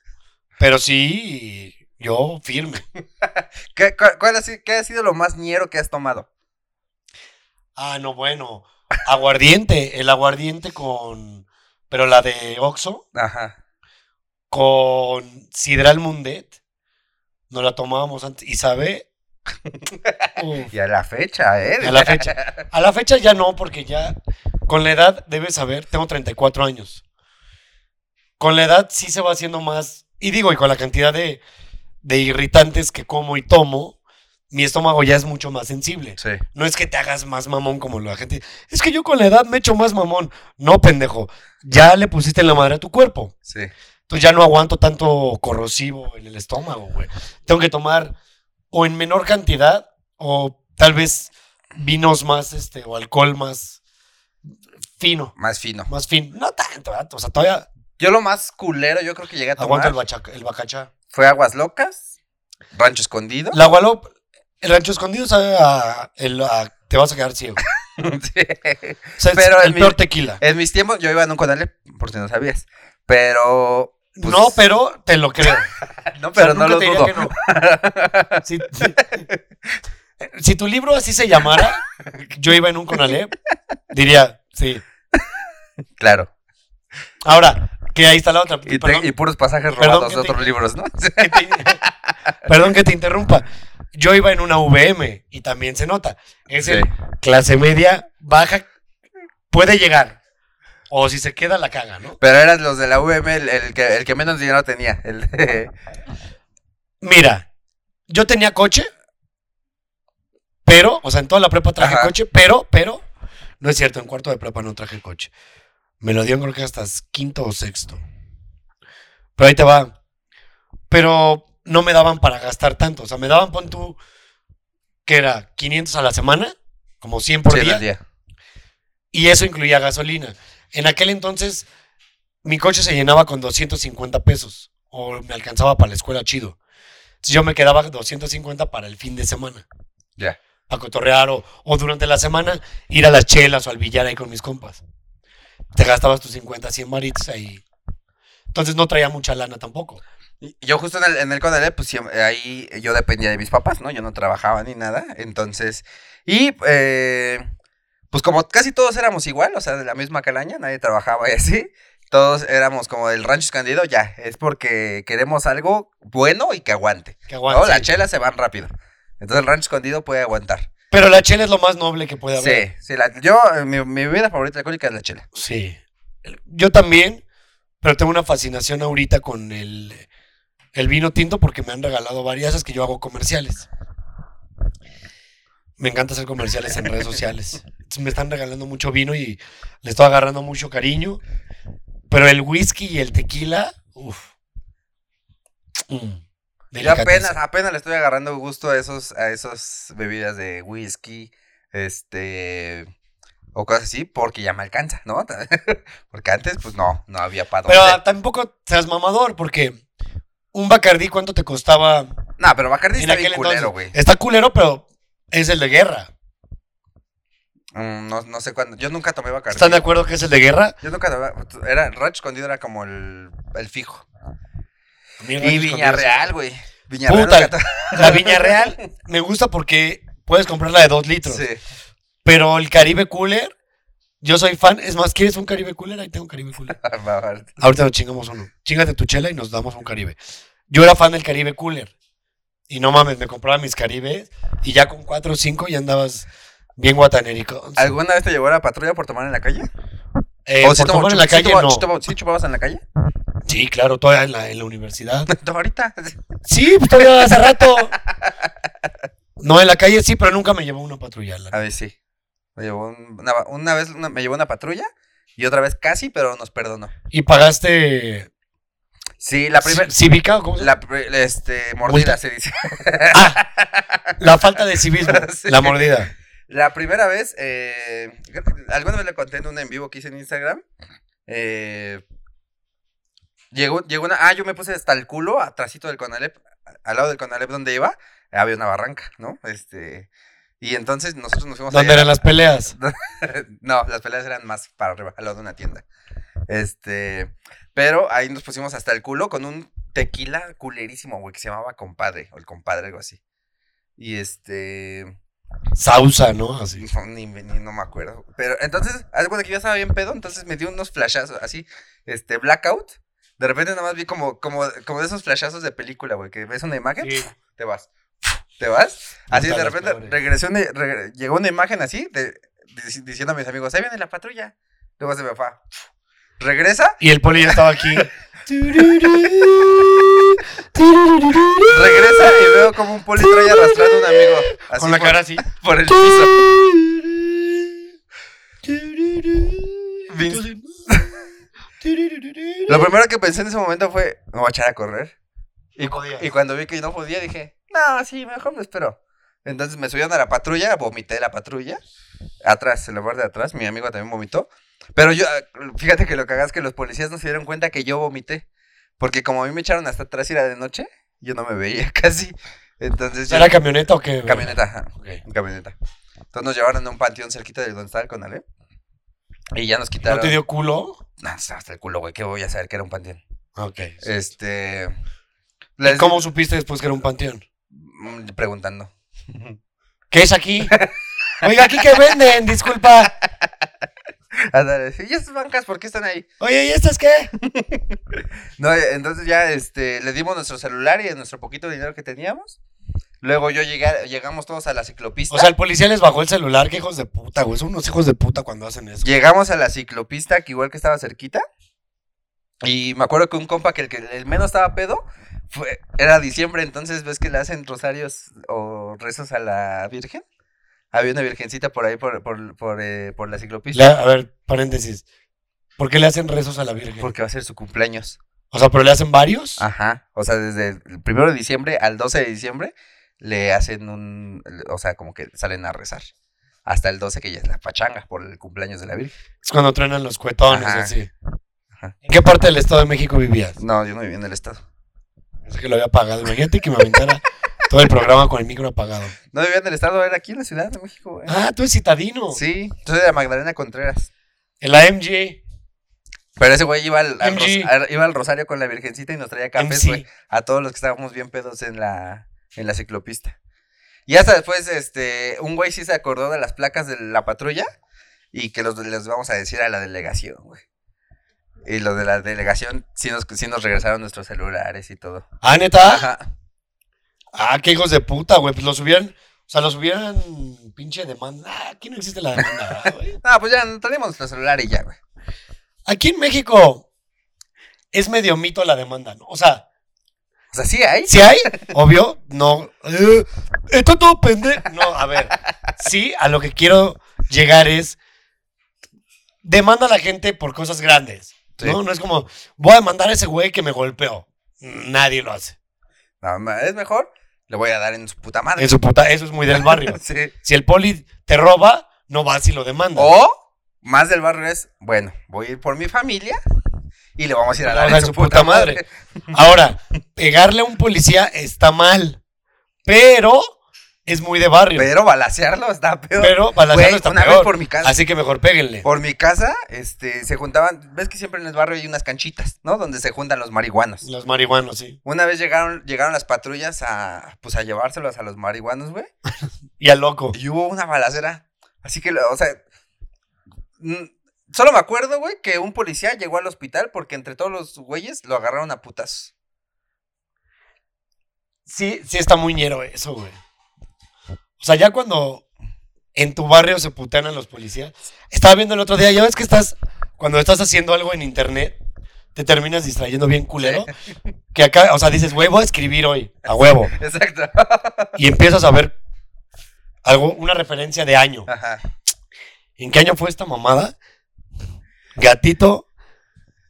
Pero sí, yo firme. [LAUGHS] ¿Qué, cuál- cuál ha sido, ¿Qué ha sido lo más ñero que has tomado? Ah, no, bueno. Aguardiente, el aguardiente con... Pero la de Oxo, Ajá. con Sidral Mundet. Nos la tomábamos antes. Y sabe. [LAUGHS] Uf, Y a la fecha, ¿eh? a la fecha. A la fecha ya no, porque ya con la edad debes saber, tengo 34 años. Con la edad sí se va haciendo más. Y digo, y con la cantidad de, de irritantes que como y tomo, mi estómago ya es mucho más sensible. Sí. No es que te hagas más mamón como la gente. Es que yo con la edad me echo más mamón. No, pendejo. Ya le pusiste en la madre a tu cuerpo. Sí. Entonces ya no aguanto tanto corrosivo en el estómago, güey. Tengo que tomar o en menor cantidad o tal vez vinos más, este, o alcohol más fino, Más fino. más fino. No tanto, ¿verdad? o sea, todavía Yo lo más culero, yo creo que llegué a tomar aguanto el, bachaca- el bacachá. fue Aguas Locas, Rancho Escondido. La gualop, el rancho escondido sabe a, el- a- te vas a quedar ciego. [LAUGHS] Sí. O sea, Pero el mi- peor tequila. En mis tiempos yo iba en un conale, por si no sabías. Pero. pues, no, pero te lo creo. [LAUGHS] No, O sea, pero no lo dudo. no. Si, si- si tu libro así se llamara, yo iba en un Conalep, diría, sí. Claro. Ahora, que ahí está la otra. Y, te- perdón, y puros pasajes robados de te- otros libros, ¿no? [LAUGHS] que te, [LAUGHS] perdón que te interrumpa. Yo iba en una VM y también se nota. Es el clase media, baja, puede llegar. O si se queda, la caga, ¿no? Pero eran los de la UM el, el que, el que menos dinero tenía. El de- Mira, yo tenía coche, pero, o sea, en toda la prepa traje Ajá. coche, pero, pero, no es cierto, en cuarto de prepa no traje coche. Me lo dieron creo que hasta quinto o sexto. Pero ahí te va. Pero no me daban para gastar tanto. O sea, me daban, pon tú, que era 500 a la semana, como 100 por Sí, día. día. Y eso incluía gasolina. En aquel entonces, mi coche se llenaba con 250 pesos. O me alcanzaba para la escuela chido. Entonces yo me quedaba 250 para el fin de semana. Ya. A cotorrear o, o durante la semana ir a las chelas o al billar ahí con mis compas. Te gastabas tus 50, 100 maritos ahí. Entonces no traía mucha lana tampoco. Yo justo en el, en el Conalep, pues siem- ahí yo dependía de mis papás, ¿no? Yo no trabajaba ni nada. Entonces, y eh, pues como casi todos éramos igual, o sea, de la misma calaña, nadie trabajaba y así. Todos éramos como del rancho escondido, ya, es porque queremos algo bueno y que aguante. Que No, aguante. las chelas se van rápido. Entonces el rancho escondido puede aguantar. Pero la chela es lo más noble que puede haber. Sí, sí, la- yo, eh, mi, mi bebida favorita alcohólica es la chela. Sí. Yo también, pero tengo una fascinación ahorita con el, el vino tinto porque me han regalado varias veces que yo hago comerciales. Me encanta hacer comerciales en redes sociales. Entonces me están regalando mucho vino y le estoy agarrando mucho cariño. Pero el whisky y el tequila, uff. Yo apenas, apenas le estoy agarrando gusto a esos, a esas bebidas de whisky, este, o cosas así, porque ya me alcanza, ¿no? [LAUGHS] porque antes, pues no, no había para Pero dónde. ah, tampoco seas mamador porque un Bacardí, ¿cuánto te costaba No, pero Bacardi en está bien culero, güey. Está culero, pero es el de guerra. Mm, no, no sé cuándo, yo nunca tomé Bacardi. ¿Están de acuerdo que es el de guerra? Yo nunca tomé, era, Rancho Escondido era como el, el fijo. Y Viñarreal, güey. Viñarreal. Puta, [LAUGHS] La Viña Real me gusta porque puedes comprarla de dos litros. Sí. Pero el Caribe Cooler, yo soy fan. Es más, ¿quieres un Caribe Cooler? Ahí tengo un Caribe Cooler. [LAUGHS] Ahorita nos chingamos uno. Chingate tu chela y nos damos un Caribe. Yo era fan del Caribe Cooler. Y no mames, me compraba mis Caribes y ya con cuatro o cinco ya andabas bien guatanérico. ¿Alguna vez te llevó la patrulla por tomar en la calle? Eh, ¿O tomó- tomar en la calle, no. ¿Sí chupabas en la calle? Sí, claro, todavía en la, en la universidad. [LAUGHS] Ahorita. Sí, pues todavía hace rato. No, en la calle sí, pero nunca me llevó una patrulla. la A ver, sí. Me llevó un- una, una vez una- me llevó una patrulla y otra vez casi, pero nos perdonó. ¿Y pagaste Sí, la primera. ci- cívica o cómo se llama? La, pri- este, mordida Multa. se dice. [LAUGHS] La falta de civismo, [LAUGHS] Sí. la mordida. La primera vez, eh, alguna vez le conté en un en vivo que hice en Instagram. Eh, llegó, llegó una. Ah, yo me puse hasta el culo, atrásito del Conalep, al lado del Conalep donde iba, había una barranca, ¿no? Este. Y entonces nosotros nos fuimos ¿Dónde allá- eran las peleas? [LAUGHS] no, las peleas eran más para arriba, al lado de una tienda. Este, pero ahí nos pusimos hasta el culo con un tequila culerísimo, güey, que se llamaba compadre, o el compadre, algo así. Y este, Sausa, ¿no? Así. no, ni, ni- no me acuerdo. Pero entonces, haz de que yo estaba bien pedo, entonces me dio unos flashazos, así, este, blackout. De repente nada más vi como, como, como de esos flashazos de película, güey, que ves una imagen, Sí. te vas. ¿Te vas? Así de repente regresó una- regre- llegó una imagen así, de- dic- diciendo a mis amigos, ahí viene la patrulla. Luego se me fue. Regresa, Y el poli ya estaba aquí. [LAUGHS] regresa y veo como un poli trae arrastrando a un amigo. Así Con la por, cara así. por el piso. [LAUGHS] Lo primero que pensé en ese momento fue, me voy a echar a correr. Y, cu- y cuando vi que no podía, dije, no, sí, mejor me espero. Entonces me subieron a la patrulla, vomité la patrulla. Atrás, en la parte de atrás, mi amigo también vomitó. Pero yo, fíjate que lo que hagas es que los policías no se dieron cuenta que yo vomité. Porque como a mí me echaron hasta atrás y era de noche, yo no me veía [LAUGHS] casi. Entonces yo... ¿Era camioneta o qué? Camioneta, ajá, camioneta. Entonces nos llevaron a un panteón cerquita de donde estaba el Conalep. Y ya nos ¿No quitaron... te dio culo? No, hasta el culo, güey, ¿qué voy a saber que era un panteón? Ok. Este... ¿Y les- ¿Cómo supiste después que era un panteón? Mm, Preguntando. [LAUGHS] ¿Qué es aquí? Oiga, ¿aquí qué venden? Disculpa. [LAUGHS] ¿y estas bancas por qué están ahí? Oye, ¿y estas qué? [LAUGHS] No, entonces ya este, le dimos nuestro celular y nuestro poquito de dinero que teníamos. Luego yo llegué, llegamos todos a la ciclopista. O sea, el policía les bajó el celular. Qué hijos de puta, güey. Son unos hijos de puta cuando hacen eso. Llegamos a la ciclopista, que igual que estaba cerquita. Y me acuerdo que un compa que el que el menos estaba pedo fue, era diciembre, entonces ves que le hacen rosarios o rezos a la Virgen. Había una virgencita por ahí, por, por, por, eh, por la ciclopista. A ver, paréntesis. ¿Por qué le hacen rezos a la Virgen? Porque va a ser su cumpleaños. O sea, ¿pero le hacen varios? Ajá. O sea, desde el primero de diciembre al 12 de diciembre le hacen un. O sea, como que salen a rezar. Hasta el 12, que ya es la pachanga por el cumpleaños de la Virgen. Es cuando truenan los cuetones Ajá. así. Ajá. ¿En qué parte del Estado de México vivías? No, yo no viví en el estado. Pensé que lo había apagado. Imagínate que me aventara [LAUGHS] todo el programa con el micro apagado. No vivía en el estado, era aquí en la Ciudad de México, güey. Ah, tú eres citadino. Sí, soy de Magdalena Contreras. En la MG. Pero ese güey iba al. Ros- iba al Rosario con la Virgencita y nos traía cafés, güey. A todos los que estábamos bien pedos en la, en la ciclopista. Y hasta después, este, un güey sí se acordó de las placas de la patrulla y que los, les vamos a decir a la delegación, güey. Y los de la delegación sí nos, sí nos regresaron nuestros celulares y todo. Ah, neta. Ajá. Ah, qué hijos de puta, güey. Pues los hubieran. O sea, los hubieran pinche demanda. Ah, aquí no existe la demanda, [LAUGHS] ¿verdad, güey. No, pues ya tenemos nuestro celular y ya, güey. Aquí en México es medio mito la demanda, ¿no? O sea, O sea, sí hay. si hay, obvio, no. eh, está todo pendejo. No, a ver. Sí, a lo que quiero llegar es. Demanda a la gente por cosas grandes. ¿no? Sí. No es como, voy a demandar a ese güey que me golpeó. Nadie lo hace. No, es mejor. Le voy a dar en su puta madre. En su puta, eso es muy del barrio. [LAUGHS] Sí. Si el poli te roba, no vas y lo demanda. O más del barrio es, bueno, voy a ir por mi familia y le vamos a ir a dar en su puta madre. Ahora, pegarle a un policía está mal, pero es muy de barrio. Pero, balasearlo está peor. pero balasearlo Güey, está una vez por mi casa. Así que mejor péguenle. Por mi casa, este, se juntaban, ves que siempre en el barrio hay unas canchitas, ¿no? Donde se juntan los marihuanos. Los marihuanos, sí. Una vez llegaron, llegaron las patrullas a, pues a llevárselos a los marihuanos, güey. [LAUGHS] Y al loco. Y hubo una balacera. Así que, o sea, solo me acuerdo, güey, que un policía llegó al hospital porque entre todos los güeyes lo agarraron a putazos. Sí, sí está muy ñero eso, güey. O sea, ya cuando en tu barrio se putean a los policías. Estaba viendo el otro día, ya ves que estás, cuando estás haciendo algo en internet, te terminas distrayendo bien culero. Que acá, o sea, dices, güey, voy a escribir hoy, a huevo. Exacto. Y empiezas a ver algo, una referencia de año. Ajá. ¿En qué año fue esta mamada? Gatito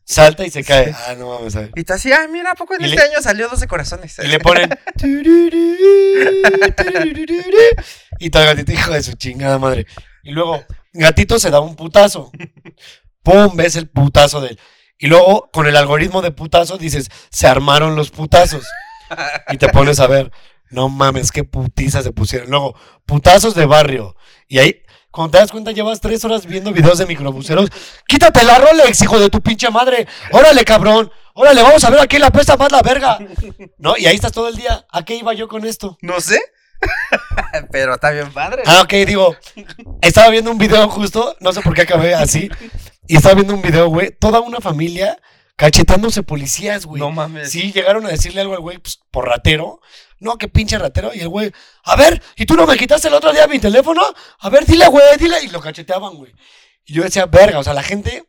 salta y se cae. Ah, no ver. Y tú así, ah, mira, ¿a poco en Y este le- año salió 12 corazones? Y le ponen. [LAUGHS] Y todo el gatito, hijo de su chingada madre. Y luego, gatito se da un putazo. Pum, ves el putazo de él. Y luego, con el algoritmo de putazo, dices, se armaron los putazos. Y te pones a ver, no mames, qué putizas se pusieron. Luego, putazos de barrio. Y ahí, cuando te das cuenta, llevas tres horas viendo videos de microbuseros. Quítate la Rolex, hijo de tu pinche madre. Órale, cabrón. Órale, vamos a ver a quién le apesta más la verga. ¿No? Y ahí estás todo el día. ¿A qué iba yo con esto? No sé. [LAUGHS] Pero está bien padre. Ah, ok, digo, estaba viendo un video justo, no sé por qué acabé así, y estaba viendo un video, güey, toda una familia cachetándose policías, güey. no mames. Sí, llegaron a decirle algo al güey, pues, por ratero. No, qué pinche ratero. Y el güey, a ver, ¿y tú no me quitaste el otro día mi teléfono? A ver, dile, güey, dile. Y lo cacheteaban, güey. Y yo decía, verga, o sea, la gente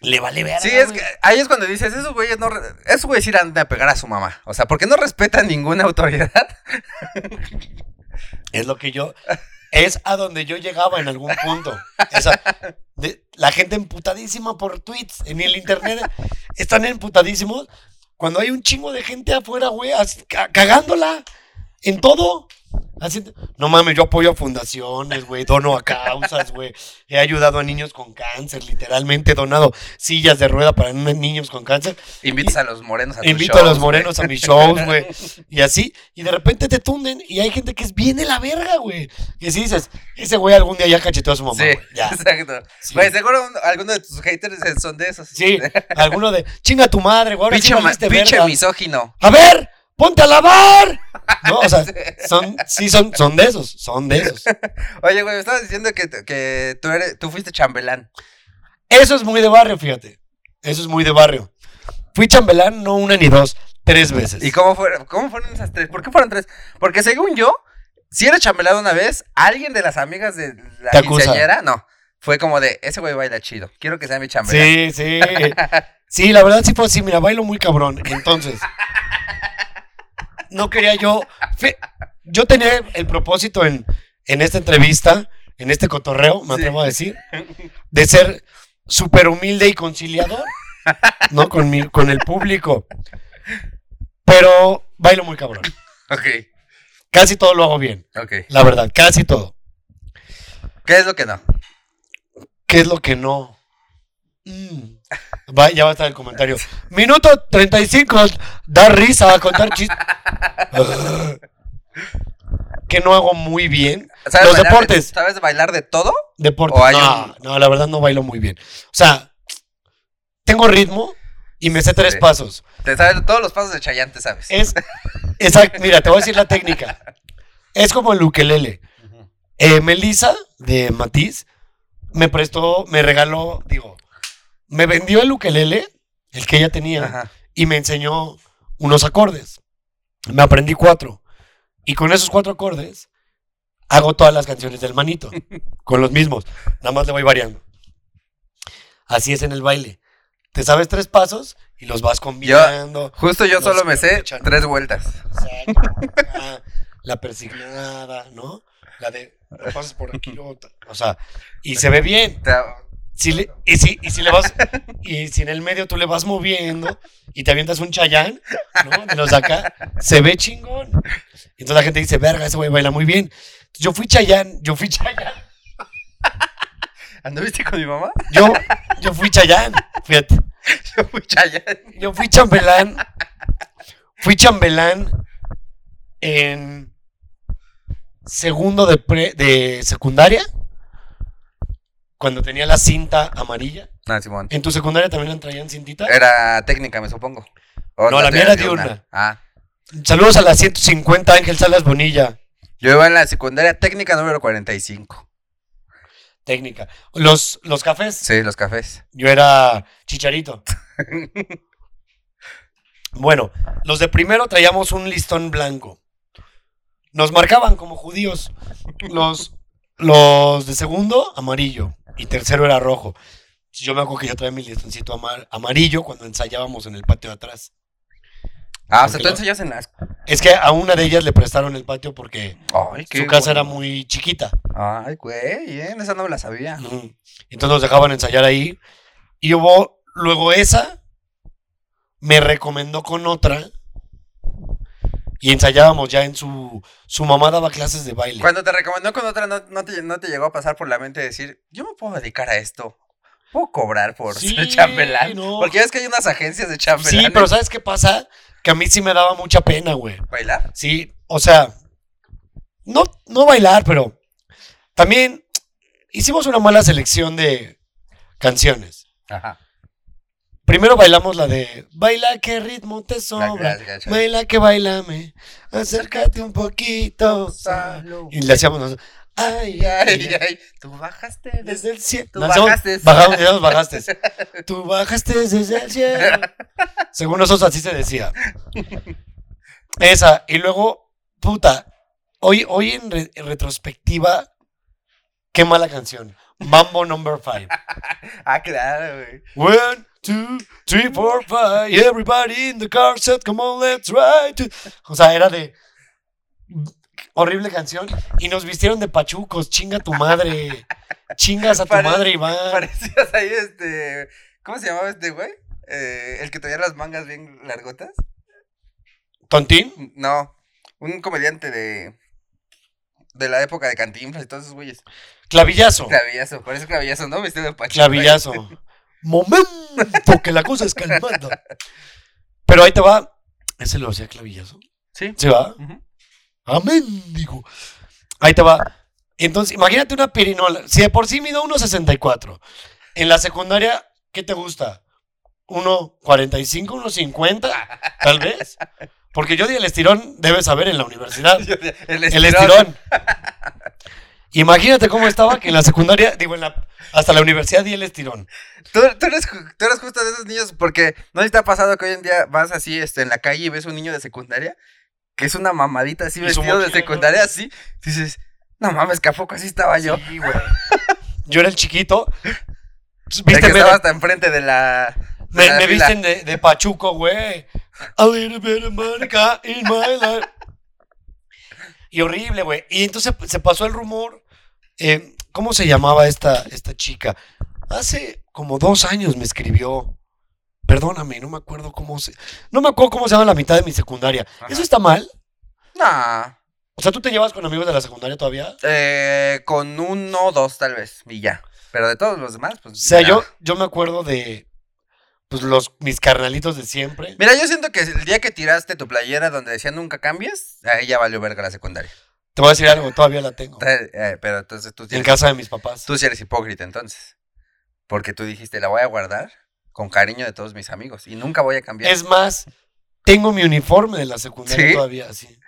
le vale verga. Sí, es güey. que ahí es cuando dices, esos güeyes no, esos güeyes irán a pegar a su mamá. O sea, porque no respetan ninguna autoridad. Es lo que yo. Es a donde yo llegaba en algún punto. De- la gente emputadísima por tweets en el internet. Están emputadísimos cuando hay un chingo de gente afuera, güey, cagándola en todo. Así- no mames, yo apoyo a fundaciones, güey, dono a causas, güey. He ayudado a niños con cáncer, literalmente he donado sillas de rueda para ni- niños con cáncer. Invitas a los morenos a Invito a shows, los güey. morenos a mis shows, güey. Y así, y de repente te tunden y hay gente que es bien de la verga, güey. Que si dices, ese güey algún día ya cacheteó a su mamá, Sí. Ya. exacto. Sí. Güey, seguro un- algunos de tus haters son de esos. Sí, alguno de, chinga tu madre, güey. Ahora sí Pinche, ma- misógino. A ver, ponte a lavar. [LAUGHS] No, o sea, son, sí, son, son de esos, son de esos. [LAUGHS] Oye, güey, me estabas diciendo que, que tú, eres, tú fuiste chambelán. Eso es muy de barrio, fíjate. Eso es muy de barrio. Fui chambelán no una ni dos, tres veces. ¿Y cómo fueron, cómo fueron esas tres? ¿Por qué fueron tres? Porque según yo, si eres chambelán una vez, alguien de las amigas de la Te acusa. no. Fue como de, ese güey baila chido. Quiero que sea mi chambelán. Sí, sí. [LAUGHS] Sí, la verdad sí fue así. Mira, bailo muy cabrón. Entonces, no quería yo. Yo tenía el propósito en, en esta entrevista, en este cotorreo, me Sí. atrevo a decir, de ser súper humilde y conciliador, ¿no? Con, mi, con el público. Pero bailo muy cabrón. Ok, Casi todo lo hago bien, ok. la verdad, casi todo. ¿Qué es lo que no? ¿Qué es lo que no? Mm. Va- ya va a estar el comentario. Minuto 35, da risa, contar chistes. [LAUGHS] que no hago muy bien. ¿Sabes Los bailar de- deportes. ¿Sabes bailar de todo? Deportes. ¿O hay no, un- no, la verdad no bailo muy bien. O sea, tengo ritmo y me sé tres Sí. pasos. Te sabes todos los pasos de Chayanne, te sabes. Es, exacto, mira, te voy a decir la técnica. Es como el ukelele. Ujú. Eh, Melissa de Matiz me prestó, me regaló, digo, me vendió el ukelele, el que ella tenía, Ajá. y me enseñó unos acordes. Me aprendí cuatro. Y con esos cuatro acordes hago todas las canciones del manito, [LAUGHS] con los mismos. Nada más le voy variando. Así es en el baile. Te sabes tres pasos y los vas combinando. Justo yo solo me sé echan. tres vueltas. Exacto. Ah, la persignada, ¿no? La de pasas por aquí, luego o sea, y se ve bien. Si le- y, si, y si le vas, y si en el medio tú le vas moviendo y te avientas un chayán, ¿no? De los de acá, se ve chingón. Y entonces la gente dice, verga, ese güey baila muy bien. Yo fui chayán, yo fui chayán, ¿Anduviste con mi mamá? yo, yo fui chayán, fíjate. [LAUGHS] Yo fui Chayanne. Yo fui chambelán. Fui chambelán en segundo de, pre- de secundaria. Cuando tenía la cinta amarilla. No, Simón. ¿En tu secundaria también traían cintita? Era técnica, me supongo. O No, la mía era diurna. Ah. Saludos a la 150 Ángel Salas Bonilla. Yo iba en la secundaria técnica número 45. Técnica. Los, los cafés. Sí, los cafés. Yo era chicharito. [LAUGHS] Bueno, los de primero traíamos un listón blanco. Nos marcaban como judíos. Los, los de segundo, amarillo. Y tercero era rojo. Yo me acuerdo que yo traía mi listoncito amar- amarillo cuando ensayábamos en el patio de atrás. Ah, o sea, tú ensayas en las. Es que a una de ellas le prestaron el patio porque Ay, su casa era muy chiquita. Ay, güey, bien, esa no me la sabía. Entonces nos dejaban ensayar ahí. Y hubo, luego esa me recomendó con otra. Y ensayábamos ya en su. Su mamá daba clases de baile. Cuando te recomendó con otra, no, no te, no te llegó a pasar por la mente decir, yo me puedo dedicar a esto. ¿Puedo cobrar por Sí, ser chambelán? no. Porque ya es que hay unas agencias de chambelán. Sí, pero ¿sabes qué pasa? Que a mí sí me daba mucha pena, güey. ¿Bailar? Sí, o sea. No, no bailar, pero. También hicimos una mala selección de canciones. Ajá. Primero bailamos la de Baila que ritmo te sobra. Baila que bailame, acércate un poquito. Salo. Y le hacíamos nosotros, ay, Ay, ay. Tú bajaste desde... el cielo. Tú bajaste. Bajamos, bajaste. Tú bajaste desde el cielo. [LAUGHS] Según nosotros así se decía. Esa, y luego, puta, hoy, hoy en, re- en retrospectiva, qué mala canción. Mambo number five. [LAUGHS] Ah, claro, güey. One, two, three, four, five. Everybody in the car said, come on, let's ride. to-" O sea, era de horrible canción. Y nos vistieron de pachucos. Chinga tu madre. Chingas a tu Pare- madre, Iván. Parecías ahí este... ¿Cómo se llamaba este güey? Eh, el que traía las mangas bien largotas. ¿Tontín? No, un comediante de... De la época de Cantinflas y todos esos güeyes. Clavillazo. Clavillazo, parece clavillazo, ¿no? Vestido de pachuco. Clavillazo. [LAUGHS] Momento que la cosa es calmada. Pero ahí te va. ¿Ese lo hacía clavillazo? Sí. ¿Sí va? Amén, digo. Ahí te va. Entonces, imagínate una pirinola. Si de por sí mido 1.64. En la secundaria, ¿qué te gusta? ¿1.45, 1.50? Tal vez. Porque yo di el estirón, debes saber, en la universidad. [LAUGHS] El El estirón. Imagínate cómo estaba que en la secundaria, digo, en la, hasta la universidad di el estirón. Tú, tú eres, tú eres justo de esos niños porque no te ha pasado que hoy en día vas así este, en la calle y ves un niño de secundaria que es una mamadita así vestido de secundaria así. Dices, no mames, que a poco así estaba yo. Sí, güey. Yo era el chiquito. El que estaba hasta enfrente de la. de Me, la me fila. visten de, de Pachuco, güey. A little bit of Monica in my life. Y horrible, güey. Y entonces se pasó el rumor. Eh, ¿Cómo se llamaba esta, esta chica? Hace como dos años me escribió. Perdóname, no me acuerdo cómo se. No me acuerdo cómo se llama la mitad de mi secundaria. Ajá. ¿Eso está mal? Nah, O sea, ¿tú te llevas con amigos de la secundaria todavía? eh, con uno o dos tal vez, y ya. Pero de todos los demás, pues. O sea, nah. yo, yo me acuerdo de. pues los, mis carnalitos de siempre. Mira, yo siento que el día que tiraste tu playera donde decía nunca cambies, ahí ya valió verga la secundaria. Te voy a decir algo, todavía la tengo. Eh, pero entonces tú sí En eres, casa de mis papás. tú sí eres hipócrita entonces. Porque tú dijiste, la voy a guardar con cariño de todos mis amigos y nunca voy a cambiar. Es más, tengo mi uniforme de la secundaria ¿Sí? todavía, sí.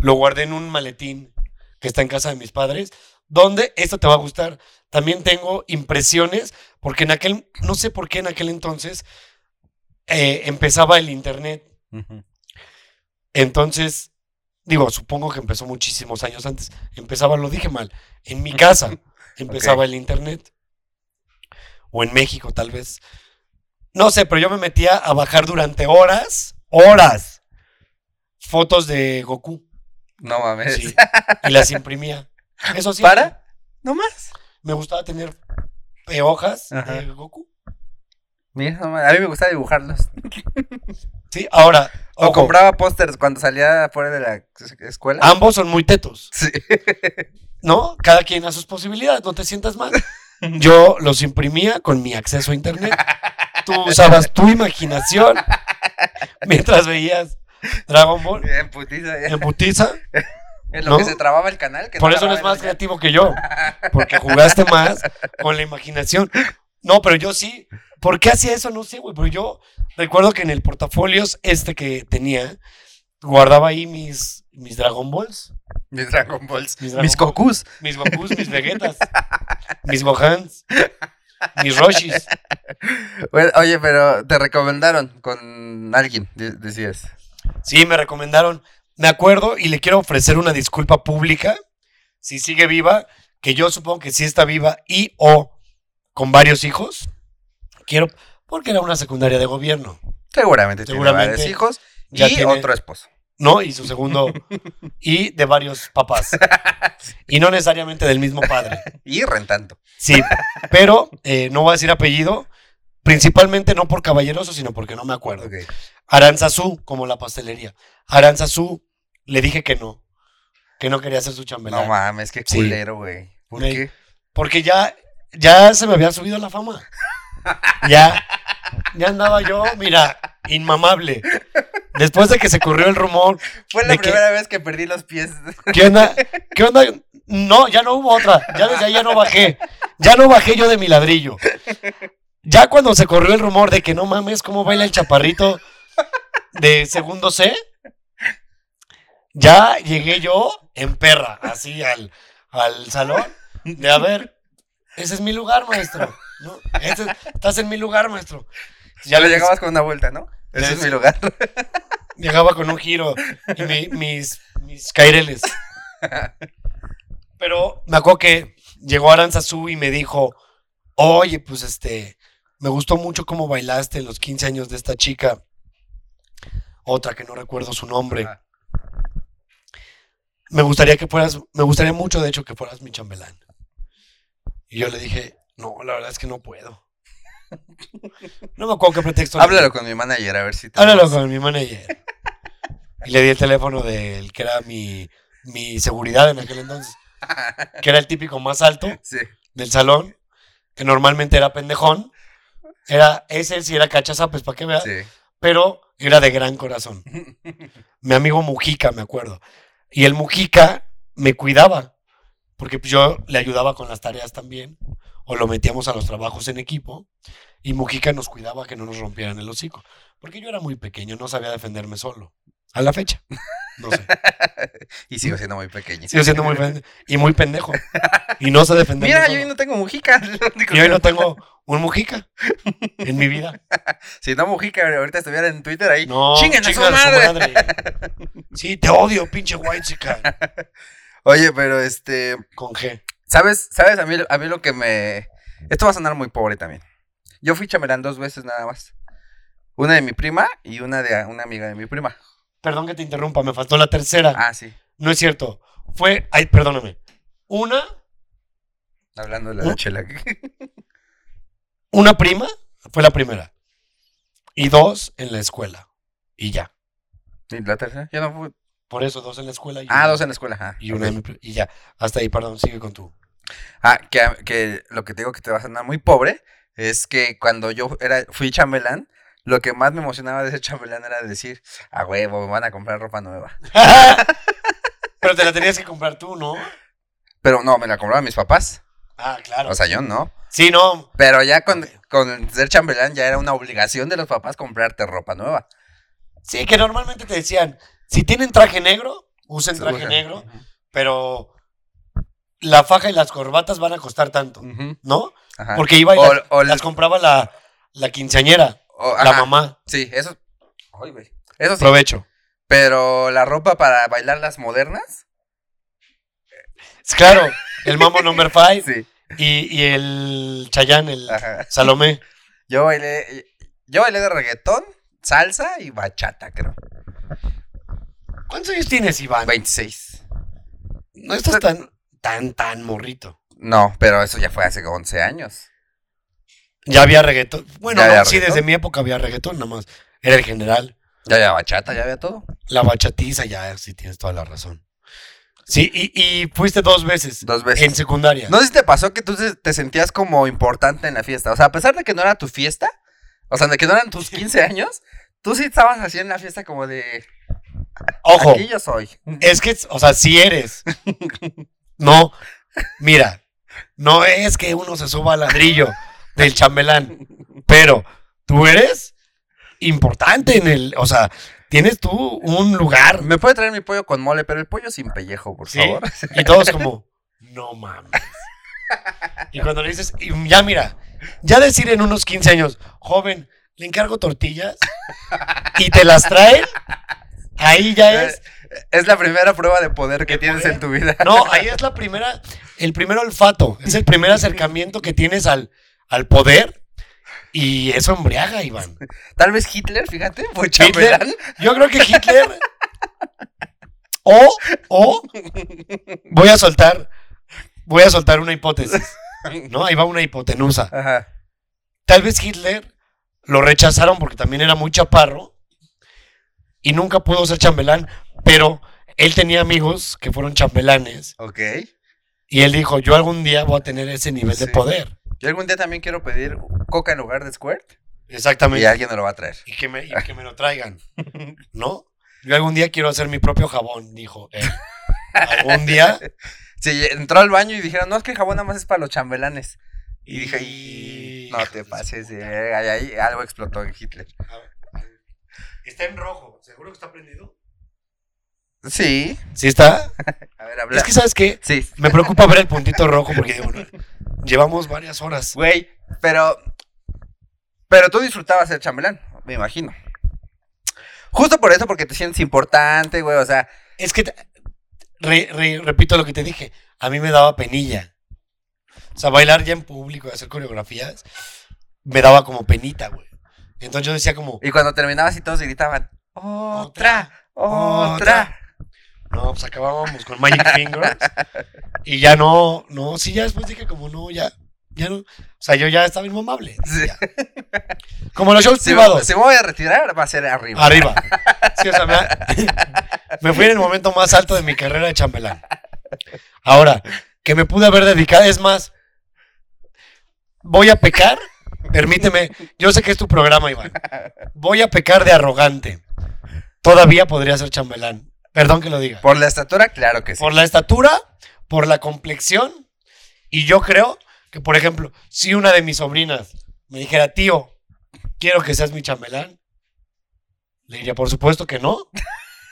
Lo guardé en un maletín que está en casa de mis padres, donde esto te va a gustar. También tengo impresiones, porque en aquel, no sé por qué en aquel entonces eh, empezaba el internet. Entonces, digo, supongo que empezó muchísimos años antes. Empezaba, lo dije mal, en mi casa [LAUGHS] empezaba el internet. O en México, tal vez. No sé, pero yo me metía a bajar durante horas, horas, fotos de Goku. No mames. Sí, [LAUGHS] y las imprimía. Eso sí. ¿Para? ¿No más? Me gustaba tener eh, hojas Ajá. de Goku. Mira, a mí me gusta dibujarlos. [LAUGHS] Sí, ahora, O ojo, compraba pósters cuando salía fuera de la es- escuela. ambos son muy tetos. Sí. [LAUGHS] ¿no? Cada quien a sus posibilidades, no te sientas mal. Yo los imprimía con mi acceso a internet. Tú usabas tu imaginación [LAUGHS] mientras veías Dragon Ball En putiza, ya. en putiza. En lo ¿no? que se trababa el canal. que Por no eso eres más creativo que yo, porque jugaste más con la imaginación. No, pero yo sí. ¿Por qué hacía eso? No sé, güey. Pero yo recuerdo que en el portafolios este que tenía, guardaba ahí mis, mis Dragon Balls, Mis Dragon Balls. Mis Mis, Dragon mis Gokus, mis Vegetas, mis Gohans, mis Roshis. Bueno, Oye, pero te recomendaron con alguien, de- decías. Sí, me recomendaron. Me acuerdo y le quiero ofrecer una disculpa pública, si sigue viva, que yo supongo que sí está viva y o con varios hijos. Quiero, porque era una secundaria de gobierno, Seguramente, tiene Seguramente varios hijos ya y tiene- otro esposo. ¿no? Y su segundo, [LAUGHS] y de varios papás. [LAUGHS] Y no necesariamente del mismo padre. [LAUGHS] Y rentando. Sí, pero eh, no voy a decir apellido, principalmente no por caballeroso, sino porque no me acuerdo. Ok. Aranzazú, como la pastelería. Aranzazú, le dije que no, que no quería hacer su chambelán. No mames, qué culero, güey. ¿Por Me- qué? Porque ya, ya se me había subido la fama. Ya, ya andaba yo, mira, inmamable. Después de que se corrió el rumor, Fue la primera vez que perdí los pies. ¿qué onda? ¿Qué onda? No, ya no hubo otra. Ya desde ahí ya no bajé. Ya no bajé yo de mi ladrillo. Ya cuando se corrió el rumor de que no mames, ¿cómo baila el chaparrito de segundo C? Ya llegué yo en perra, así al, al salón. De a ver, ese es mi lugar, maestro. ¿no? Ese- estás en mi lugar, maestro. Ya le llegabas con una vuelta, ¿no? Ese es mi lugar. Llegaba con un giro y mi- mis, mis caireles. Pero me acuerdo que llegó Aranzazú y me dijo, oye, pues este, me gustó mucho cómo bailaste en los 15 años de esta chica. Otra que no recuerdo su nombre. Me gustaría que fueras, me gustaría mucho de hecho que fueras mi chambelán. Y yo le dije, no, la verdad es que no puedo. No me acuerdo qué pretexto. Háblalo con mi manager a ver si te. Háblalo con mi manager. Y le di el teléfono del que era mi, mi seguridad en aquel entonces. [LAUGHS] Que era el típico más alto Sí. del salón, que normalmente era pendejón. Era ese sí era cachazapes, para que veas. Sí. Pero era de gran corazón. [LAUGHS] Mi amigo Mujica, me acuerdo. Y el Mujica me cuidaba, porque pues, yo le ayudaba con las tareas también, o lo metíamos a los trabajos en equipo, y Mujica nos cuidaba que no nos rompieran el hocico, porque yo era muy pequeño, no sabía defenderme solo. A la fecha. No sé. [LAUGHS] Y sigo siendo muy pequeño. Sigo siendo muy pendejo. Y muy pendejo. Y no sé defenderme Mira, solo. yo hoy no tengo mujica. [LAUGHS] Y hoy no tengo un Mujica en mi vida. [LAUGHS] Si no mujica ahorita estuviera en Twitter ahí. No, ¡Chinguen a su chingan madre! Sí, te odio, pinche white chica. Oye, pero este. Con G. ¿Sabes? ¿Sabes? A mí, a mí lo que me. Esto va a sonar muy pobre también. Yo fui chamelán dos veces nada más. Una de mi prima y una de una amiga de mi prima. Perdón que te interrumpa, me faltó la tercera. Ah, sí. No es cierto. Fue, ay, perdóname. Una, Hablando de la ¿No? chela. una prima, fue la primera. Y dos en la escuela. Y ya. ¿Y la tercera? Ya no fui. Por eso, dos en la escuela y Ah, una, dos en la escuela. ajá. y, una en mi pri- y ya. Hasta ahí, perdón, sigue con tú. Ah, que, que lo que te digo que te va a sonar muy pobre es que cuando yo era, fui chambelán, lo que más me emocionaba de ese chambelán era decir, a huevo, me van a comprar ropa nueva. [LAUGHS] Pero te la tenías que comprar tú, ¿no? Pero no, me la compraban mis papás. Ah, claro. O sea, yo no. sí, no. Pero ya con, con ser chambelán ya era una obligación de los papás comprarte ropa nueva. Sí, que normalmente te decían, si tienen traje negro, usen traje negro, pero la faja y las corbatas van a costar tanto, Ujú. ¿no? Ajá. Porque iba y O- las, o las compraba la, la quinceañera, o- la ajá, mamá. Sí, eso. Ay, güey. Eso sí. Provecho. Pero la ropa para bailar las modernas. Claro, el Mambo Number [LAUGHS] 5 Sí. y, y el Chayán, el Ajá. Salomé. Yo bailé. Yo bailé de reggaetón, salsa y bachata, creo. ¿Cuántos años tienes, Iván? 26. No estás tan, tan, tan morrito. No, pero eso ya fue hace 11 años. Ya había reggaetón. Bueno, Ya no, había sí, reggaetón. desde mi época había reggaetón, nada más. Era el general. Ya había bachata, ya había todo. La bachatiza, ya, sí, tienes toda la razón. Sí, y, y fuiste dos veces. Dos veces. En secundaria. No sé si te pasó que tú te- te sentías como importante en la fiesta. O sea, a pesar de que no era tu fiesta, o sea, de que no eran tus [LAUGHS] 15 años, tú sí estabas así en la fiesta como de. Ojo, Aquí yo soy. es que, o sea, si eres. No, mira, no es que uno se suba al ladrillo del chambelán, pero tú eres importante en el, o sea, tienes tú un lugar. Me puede traer mi pollo con mole, pero el pollo sin pellejo, por Sí. favor. Y todos como, no mames. Y cuando le dices, y ya mira, ya decir en unos 15 años, joven, le encargo tortillas y te las traen, ahí ya es, Es la primera prueba de poder que ¿De tienes poder? en tu vida. no, ahí es la primera, el primer olfato, es el primer acercamiento que tienes al, al poder y eso embriaga, Iván. Tal vez Hitler, fíjate, fue Hitler, chambelán. yo creo que Hitler, o, o, voy a soltar, voy a soltar una hipótesis, ¿no? Ahí va una hipotenusa. Ajá. Tal vez Hitler lo rechazaron porque también era muy chaparro y nunca pudo ser chambelán, pero él tenía amigos que fueron chambelanes Ok. y él dijo, yo algún día voy a tener ese nivel de poder. Yo algún día también quiero pedir coca en lugar de squirt y Exactamente. alguien me lo va a traer. Y que me, y que me lo traigan, [LAUGHS] ¿no? Yo algún día quiero hacer mi propio jabón, dijo él. Algún día. [LAUGHS] Sí, entró al baño y dijeron, no, es que el jabón nada más es para los chambelanes. Y dije, Y- no te pases, ahí, ahí algo explotó en Hitler. Está en rojo, ¿seguro que está prendido? Sí. Sí está. A ver, habla. Es que, ¿sabes qué? Sí. Me preocupa ver el puntito rojo porque digo, no, llevamos varias horas. Güey, pero. Pero tú disfrutabas ser chambelán, me imagino. Justo por eso, porque te sientes importante, güey. O sea, Es que, te- re- re- repito lo que te dije, a mí me daba penilla. O sea, bailar ya en público y hacer coreografías, me daba como penita, güey. Entonces yo decía como, y cuando terminabas y todos gritaban, otra, otra. No, pues acabábamos con Magic [LAUGHS] Fingers. y ya no, no, sí, ya después dije como, no, ya, ya no. O sea, yo ya estaba inmamable. Sí. Como los shows Si, me- privados. si me voy a retirar, va a ser arriba. Arriba. Sí, o sea, me, [LAUGHS] me fui en el momento más alto de mi carrera de chambelán. Ahora, que me pude haber dedicado, es más, voy a pecar, permíteme, yo sé que es tu programa, Iván. Voy a pecar de arrogante. Todavía podría ser chambelán. Perdón que lo diga. Por la estatura, claro que sí. Por la estatura, por la complexión, y yo creo que, por ejemplo, si una de mis sobrinas me dijera, tío, quiero que seas mi chambelán, le diría, por supuesto que no.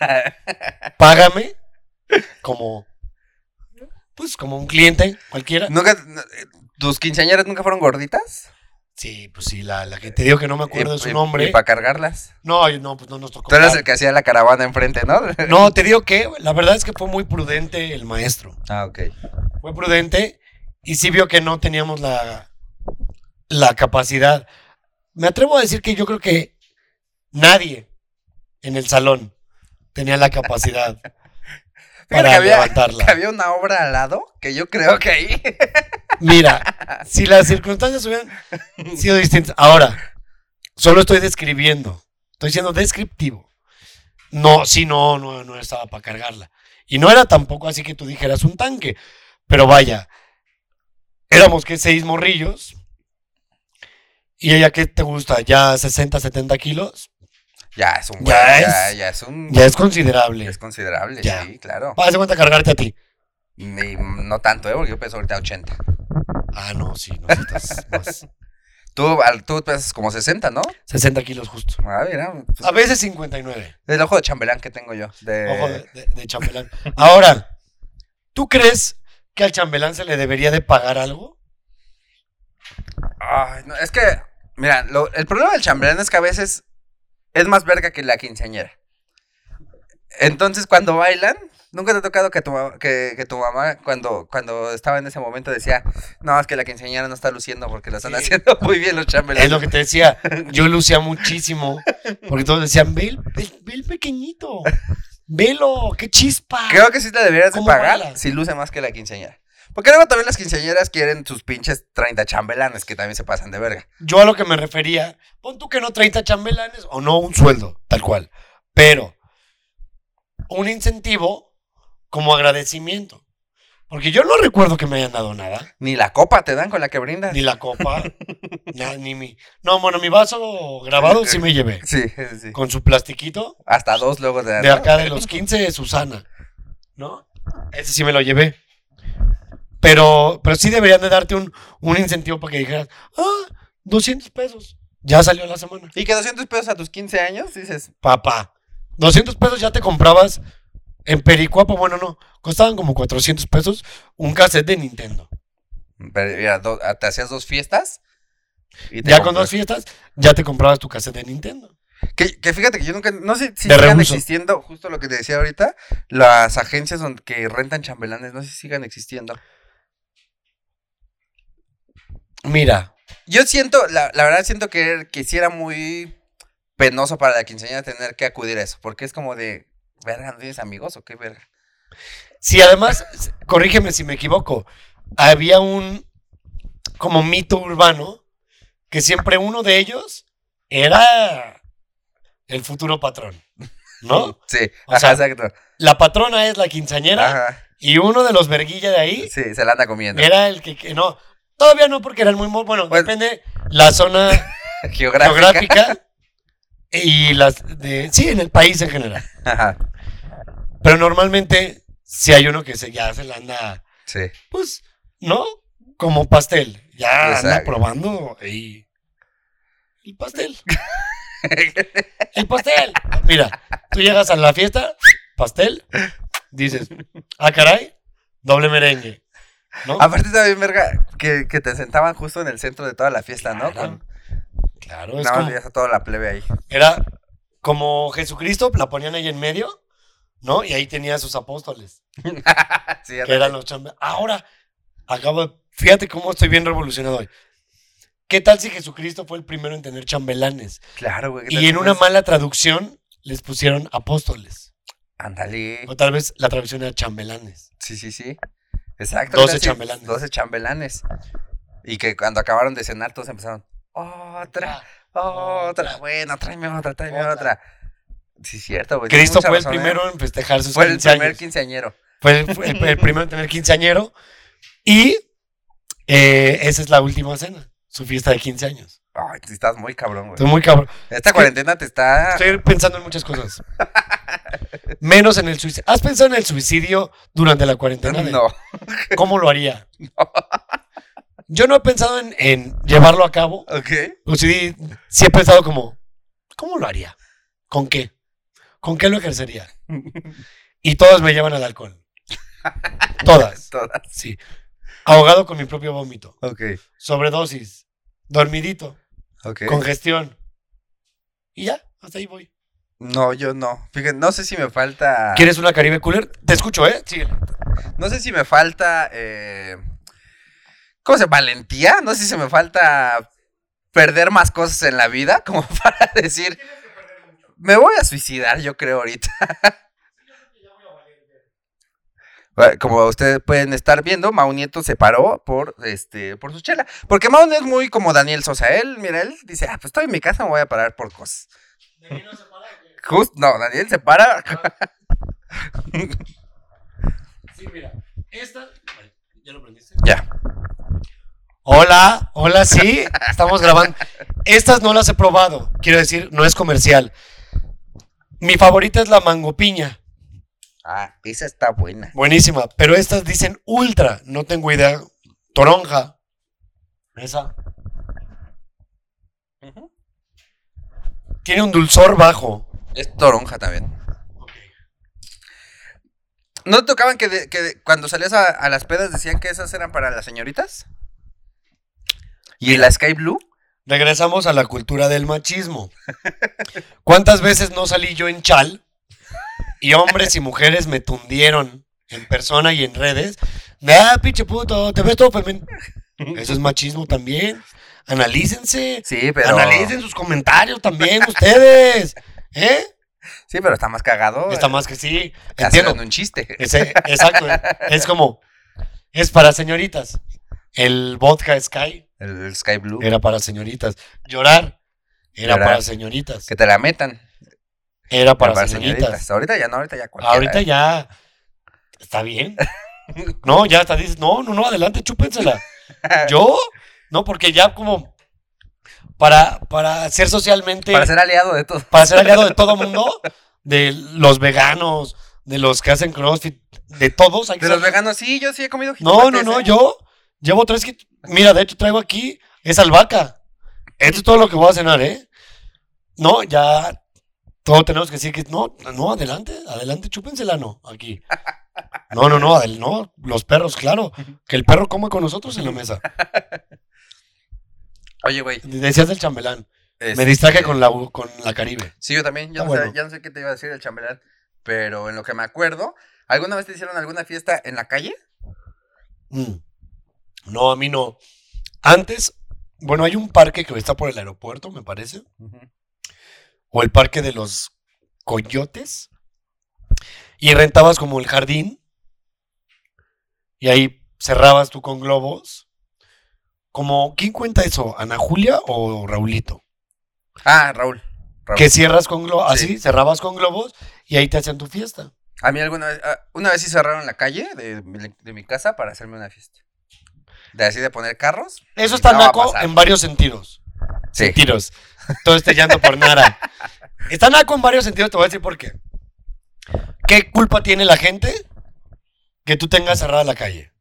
[LAUGHS] Págame como, pues, como un cliente cualquiera. ¿Nunca, eh, ¿Tus quinceañeras nunca fueron gorditas? Sí, pues sí, la, la que te digo que no me acuerdo de su nombre. para cargarlas. No, no, pues no nos tocó. Tú eras el que hacía la caravana enfrente, ¿no? [LAUGHS] No, te digo que la verdad es que fue muy prudente el maestro. Ah, ok. fue prudente y sí vio que no teníamos la, la capacidad. Me atrevo a decir que yo creo que nadie en el salón tenía la [LAUGHS] capacidad para que había, levantarla. que había una obra al lado que yo creo que ahí. [LAUGHS] Mira, si las circunstancias hubieran sido distintas. Ahora, solo estoy describiendo. Estoy siendo descriptivo. No, sí, no, no, no estaba para cargarla. Y no era tampoco así que tú dijeras un tanque. Pero vaya, éramos que seis morrillos. ¿Y ella qué te gusta? ¿Ya 60, 70 kilos? Ya es un Ya buen- ya, es- ya es un Ya es considerable. es considerable, Ya. sí, claro. Haz de cuenta cargarte a ti. Y no tanto, ¿eh? Porque yo peso ahorita 80. Ah, no, sí, necesitas [LAUGHS] más. Tú, tú pesas como 60, ¿no? 60 kilos justo. Ah, mira. pues, A veces 59. el ojo de chambelán que tengo yo. De... Ojo de, de- de chambelán. Ahora, ¿tú crees que al chambelán se le debería de pagar algo? Ay, no, es que, mira, lo- el problema del chambelán es que a veces es más verga que la quinceañera. Entonces, cuando bailan, nunca te ha tocado que tu, que, que tu mamá, cuando, cuando estaba en ese momento, decía, no, es que la quinceañera no está luciendo porque lo están Sí. haciendo [LAUGHS] muy bien los chambelanes. Es lo que te decía. Yo [LAUGHS] lucía muchísimo. Porque todos decían, ve el, ve- ve el pequeñito. Velo, qué chispa. Creo que sí te deberías de ¿Cómo pagar baila? si luce más que la quinceañera. Porque luego también las quinceañeras quieren sus pinches 30 chambelanes que también se pasan de verga. Yo a lo que me refería, pon tú que no 30 chambelanes o no un sueldo, tal cual. Pero un incentivo como agradecimiento. Porque yo no recuerdo que me hayan dado nada. Ni la copa te dan con la que brindas. Ni la copa, [LAUGHS] ni mi. No, bueno, mi vaso grabado sí me llevé. Sí, sí, sí. Con su plastiquito Hasta dos luego dan. de acá de los 15 de Susana. ¿No? Ese sí me lo llevé. Pero, pero sí deberían de darte un, un incentivo para que dijeras, ah, 200 pesos. Ya salió la semana. Y que 200 pesos a tus 15 años, dices, Papá, 200 pesos ya te comprabas en Pericuapa. Bueno, no, costaban como 400 pesos un cassette de Nintendo. pero mira, do- te hacías dos fiestas. Y te Ya con dos fiestas, ya te comprabas tu cassette de Nintendo. Que, que fíjate que yo nunca, no sé si De sigan reuso. existiendo, justo lo que te decía ahorita, las agencias que rentan chambelanes, no sé si sigan existiendo. Mira, Yo siento, la, la verdad siento que, que sí era muy penoso para la quinceañera tener que acudir a eso, porque es como de, verga, ¿no tienes amigos o qué verga? si además, corrígeme si me equivoco, había un como mito urbano que siempre uno de ellos era el futuro patrón, ¿no? [LAUGHS] Sí, O ajá, sea, exacto. La patrona es la quinceañera Ajá, y uno de los verguilla de ahí sí, se la anda comiendo. era el que, que no, todavía no porque eran muy, mo- bueno, Pues- depende la zona [LAUGHS] Geográfica. geográfica [LAUGHS] y las de, sí, en el país en general. Ajá, Pero normalmente si hay uno que se, ya se la anda, sí. pues, ¿no? Como pastel. Ya anda Exacto. probando y... El pastel. [LAUGHS] El pastel. Mira, tú llegas a la fiesta, pastel, dices, ah, caray, doble merengue. ¿No? Aparte también, verga, que, que te sentaban justo en el centro de toda la fiesta, ¿no? Claro. Con, Claro, es nada como, a toda la plebe ahí. era como Jesucristo, la ponían ahí en medio, ¿no? Y ahí tenía a sus apóstoles. [LAUGHS] sí, que eran los chambelanes. Ahora, acabo de- Fíjate cómo estoy bien revolucionado hoy. ¿Qué tal si Jesucristo fue el primero en tener chambelanes? Claro, güey. ¿qué tal Y en una mala traducción les pusieron apóstoles. Ándale. O tal vez la traducción era chambelanes. Sí, sí, sí. Exacto. 12 ahorita sí, chambelanes. 12 chambelanes. Y que cuando acabaron de cenar todos empezaron, otra, otra, bueno, tráeme otra, tráeme Otra. otra. Sí, cierto, güey. Cristo fue el ¿eh? primero en festejar sus Fue el 15 primer años. quinceañero. Fue el, fue el- el primero en tener quinceañero. Y eh, esa es la última cena. Su fiesta de 15 años. Ay, estás muy cabrón, güey. Estoy muy cabrón. Esta cuarentena te está... Estoy pensando en muchas cosas. [LAUGHS] Menos en el suicidio. ¿Has pensado en el suicidio durante la cuarentena? No. ¿Cómo lo haría? [LAUGHS] Yo no he pensado en, en llevarlo a cabo. Ok. Sí, sí he pensado como, ¿cómo lo haría? ¿Con qué? ¿Con qué lo ejercería? Y todas me llevan al alcohol. [LAUGHS] Todas. Todas. Sí. Ahogado con mi propio vómito. Ok. Sobredosis. Dormidito. Ok. Congestión. Y ya, hasta ahí voy. No, yo no. Fíjate, no sé si me falta... ¿Quieres una Caribe Cooler? Te escucho, ¿eh? Sí. No sé si me falta. Eh, ¿Cómo se llama? Valentía. No sé si se me falta perder más cosas en la vida. Como [LAUGHS] para decir. Me voy a suicidar, yo creo, ahorita. Bueno, [LAUGHS] Como ustedes pueden estar viendo, Mau Nieto se paró por este por su chela. Porque Mau es muy como Daniel Sosa. Él, mira, él dice, ah, pues estoy en mi casa, me voy a parar por cosas. No, Daniel se para. Sí, mira. Esta. ¿Ya lo prendiste? ya. Hola, hola, sí. Estamos grabando. Estas no las he probado. Quiero decir, no es comercial. Mi favorita es la mango piña. Ah, esa está buena. Buenísima. Pero estas dicen ultra. No tengo idea. Toronja. Esa. Tiene un dulzor bajo. Es toronja también. ¿No te tocaban que, de- que de- cuando salías a, a las pedas decían que esas eran para las señoritas? ¿Y la Sky Blue? Regresamos a la cultura del machismo. ¿Cuántas veces no salí yo en chal y hombres y mujeres me tundieron en persona y en redes? De, ah, pinche puto, te ves todo femenino. Eso es machismo también. Analícense. Sí, pero. Analicen sus comentarios también ustedes. ¿Eh? Sí, pero está más cagado. Está más que sí. Entiendo. un chiste. Ese- exacto. Es como, es para señoritas. El vodka Sky El, el Sky Blue. era para señoritas. Llorar era Llorar. para señoritas. Que te la metan. Era para, Para señoritas. señoritas. Ahorita ya no, ahorita ya cualquiera. Ahorita ya está bien. No, ya hasta dices, no, no, no, adelante, chúpensela. [LAUGHS] Yo, no, porque ya como para, para ser socialmente, Para para ser, ser aliado de todo. aliado de todo mundo, de los veganos, de los que hacen CrossFit, de todos. Hay que De los ser- veganos, sí, yo sí he comido No, no, no, ¿eh? yo llevo tres que Mira, de hecho traigo aquí, es albahaca. Esto es todo lo que voy a cenar, ¿eh? No, ya todos tenemos que decir que no, no, adelante, adelante, chúpensela, no, aquí. No, no, no, no, los perros, claro, que el perro come con nosotros en la mesa. Oye, güey. Decías del chambelán, me este, distraje con la, con la Caribe. Sí, yo también. Yo Ah, no, sé, ya no sé qué te iba a decir el chambelán. Pero en lo que me acuerdo, ¿alguna vez te hicieron alguna fiesta en la calle? Mm. No, a mí no. Antes, bueno, hay un parque que está por el aeropuerto, me parece. o el parque de los coyotes y rentabas como el jardín y ahí cerrabas tú con globos. Como, ¿quién cuenta eso? ¿Ana Julia o Raulito? Ah, Raúl. Raúl. Que cierras con globos, Sí. así, cerrabas con globos y ahí te hacían tu fiesta. A mí alguna vez, ah, una vez sí cerraron la calle de, mi- de mi casa para hacerme una fiesta. De así de poner carros. Eso está no naco en varios sentidos. Sí. Tiros. Todo este llanto por nada. [LAUGHS] Está naco en varios sentidos, te voy a decir por qué. ¿Qué culpa tiene la gente que tú tengas cerrada la calle?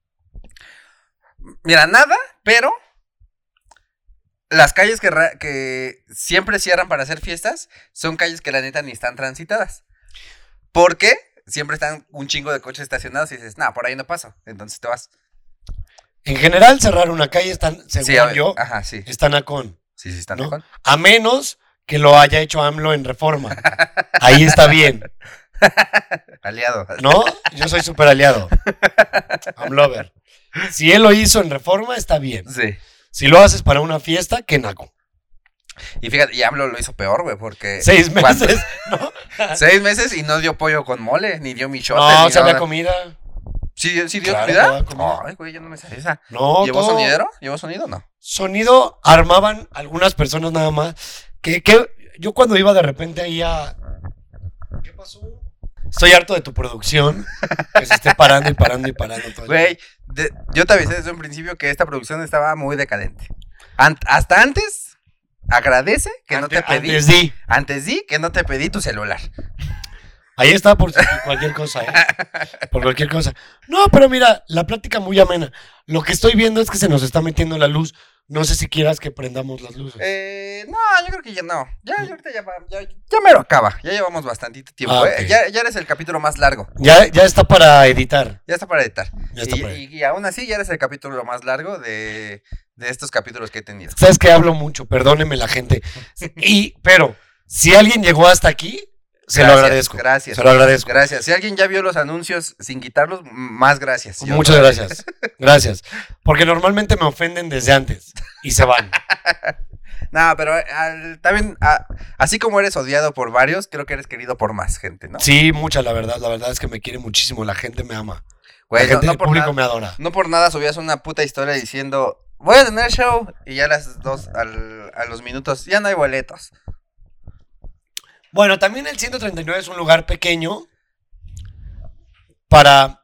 Mira, nada, pero las calles que, siempre cierran para hacer fiestas son calles que la neta ni están transitadas. Porque siempre están un chingo de coches estacionados y dices, nah, por ahí no paso. Entonces te vas. En general, cerrar una calle están, según Sí, a ver, yo, Ajá, sí. está nacón. Sí, sí, están ¿no? mejor. A menos que lo haya hecho AMLO en reforma. Ahí está bien, [LAUGHS] Aliado. ¿no? Yo soy súper aliado. AMLover. Si él lo hizo en reforma, está bien. Sí. Si lo haces para una fiesta, qué naco. Y fíjate, y AMLO lo hizo peor, güey, porque... Seis meses, [LAUGHS] ¿no? Seis meses y no dio pollo con mole, ni dio michote, No, ni se había nada. comida. ¿Sí, sí dio Claro, comida? Ay, güey, yo no me esa. No, ¿Llevó todo- sonidero? ¿Llevó sonido? No. Sonido armaban algunas personas nada más. Que, que yo cuando iba de repente ahí a. ¿Qué pasó? Estoy harto de tu producción. Que se esté parando y parando y parando todo el Güey, de- yo te avisé desde un principio que esta producción estaba muy decadente. Ant- hasta antes, agradece que no te pedí. Antes di. Antes di que no te pedí tu celular. Ahí está por si- cualquier cosa, ¿eh? Por cualquier cosa. No, pero mira, la plática muy amena. Lo que estoy viendo es que se nos está metiendo la luz. No sé si quieras que prendamos las luces. Eh, no, yo creo que ya no. Ya, ya ahorita ya, va- ya, ya me lo acaba. Ya llevamos bastantito tiempo. Ah, eh. Ya, ya eres el capítulo más largo. Ya, ya está para editar. Ya está para editar. Ya está y, para y- y aún así ya eres el capítulo más largo de, de estos capítulos que he tenido. Sabes que hablo mucho, perdóneme la gente. [LAUGHS] Y, pero, si alguien llegó hasta aquí, se lo agradezco. Gracias. Se lo agradezco. Gracias. Si alguien ya vio los anuncios sin quitarlos, más gracias. Yo Muchas gracias. [LAUGHS] Gracias. Porque normalmente me ofenden desde antes y se van. [LAUGHS] No, pero eh, al- también, a- así como eres odiado por varios, creo que eres querido por más gente, ¿no? Sí, mucha, la verdad. La verdad es que me quiere muchísimo. La gente me ama. Güey, la no, gente no del por público nada, me adora. no por nada subías una puta historia diciendo, voy a tener show, y ya a las dos, al- a los minutos, ya no hay boletos. Bueno, también el 139 es un lugar pequeño para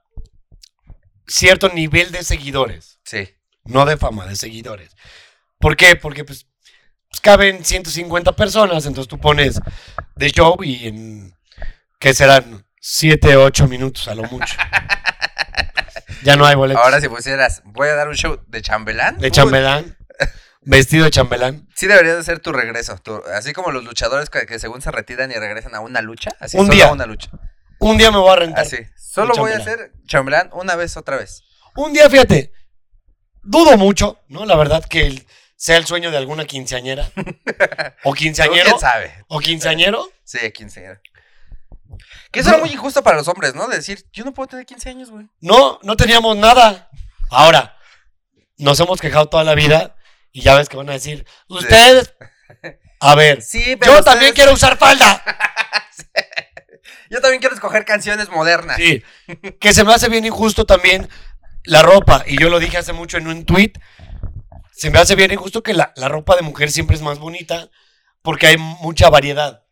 cierto nivel de seguidores. Sí. No de fama, de seguidores. ¿Por qué? Porque pues pues, caben 150 personas, entonces tú pones de show y en, ¿qué serán? 7, 8 minutos a lo mucho. [LAUGHS] ya no hay boletos. Ahora si pusieras, voy a dar un show de chambelán. de chambelán, vestido de chambelán. Sí debería de ser tu regreso. tu- así como los luchadores que, que según se retiran y regresan a una lucha. Así Un solo día. a una lucha. Un día me voy a rentar. Así. Solo voy a chambelán. hacer chambelán una vez, otra vez. Un día, fíjate, dudo mucho, ¿no? La verdad que el- sea el sueño de alguna quinceañera. [LAUGHS] o quinceañero. ¿Quién sabe? O quinceañero. Sí, 15 años. Que eso era muy injusto para los hombres, ¿no? De decir, yo no puedo tener 15 años, güey. No, no teníamos nada. Ahora, nos hemos quejado toda la vida y ya ves que van a decir, ustedes... A ver, Sí, yo también quiero usar falda. [LAUGHS] Yo también quiero escoger canciones modernas. Sí, que se me hace bien injusto también la ropa. Y yo lo dije hace mucho en un tweet. Se me hace bien injusto que la, la ropa de mujer siempre es más bonita porque hay mucha variedad.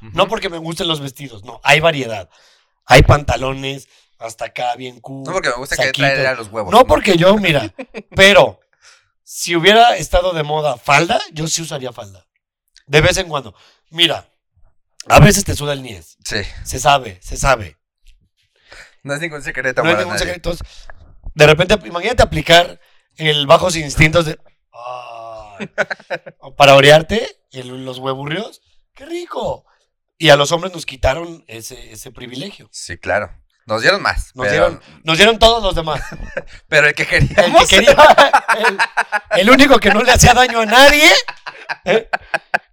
No porque me gusten los vestidos, no, hay variedad. Hay pantalones hasta acá bien cool. No porque me gusta que traer a los huevos. No porque yo, mira, pero si hubiera estado de moda falda, yo sí usaría falda. De vez en cuando. Mira, a veces te suda el niés. Sí. Se sabe, se sabe. No es ningún secreto No para ningún nadie. secreto. De repente, imagínate aplicar el bajos instintos de. [LAUGHS] Para orearte, el- los hueburrios. ¡Qué rico! Y a los hombres nos quitaron ese, ese privilegio. Sí, claro. Nos dieron más. Nos, pero, dieron, nos dieron todos los demás. [LAUGHS] pero el que El queríamos. que quería. El, el único que no le hacía daño a nadie. ¿eh?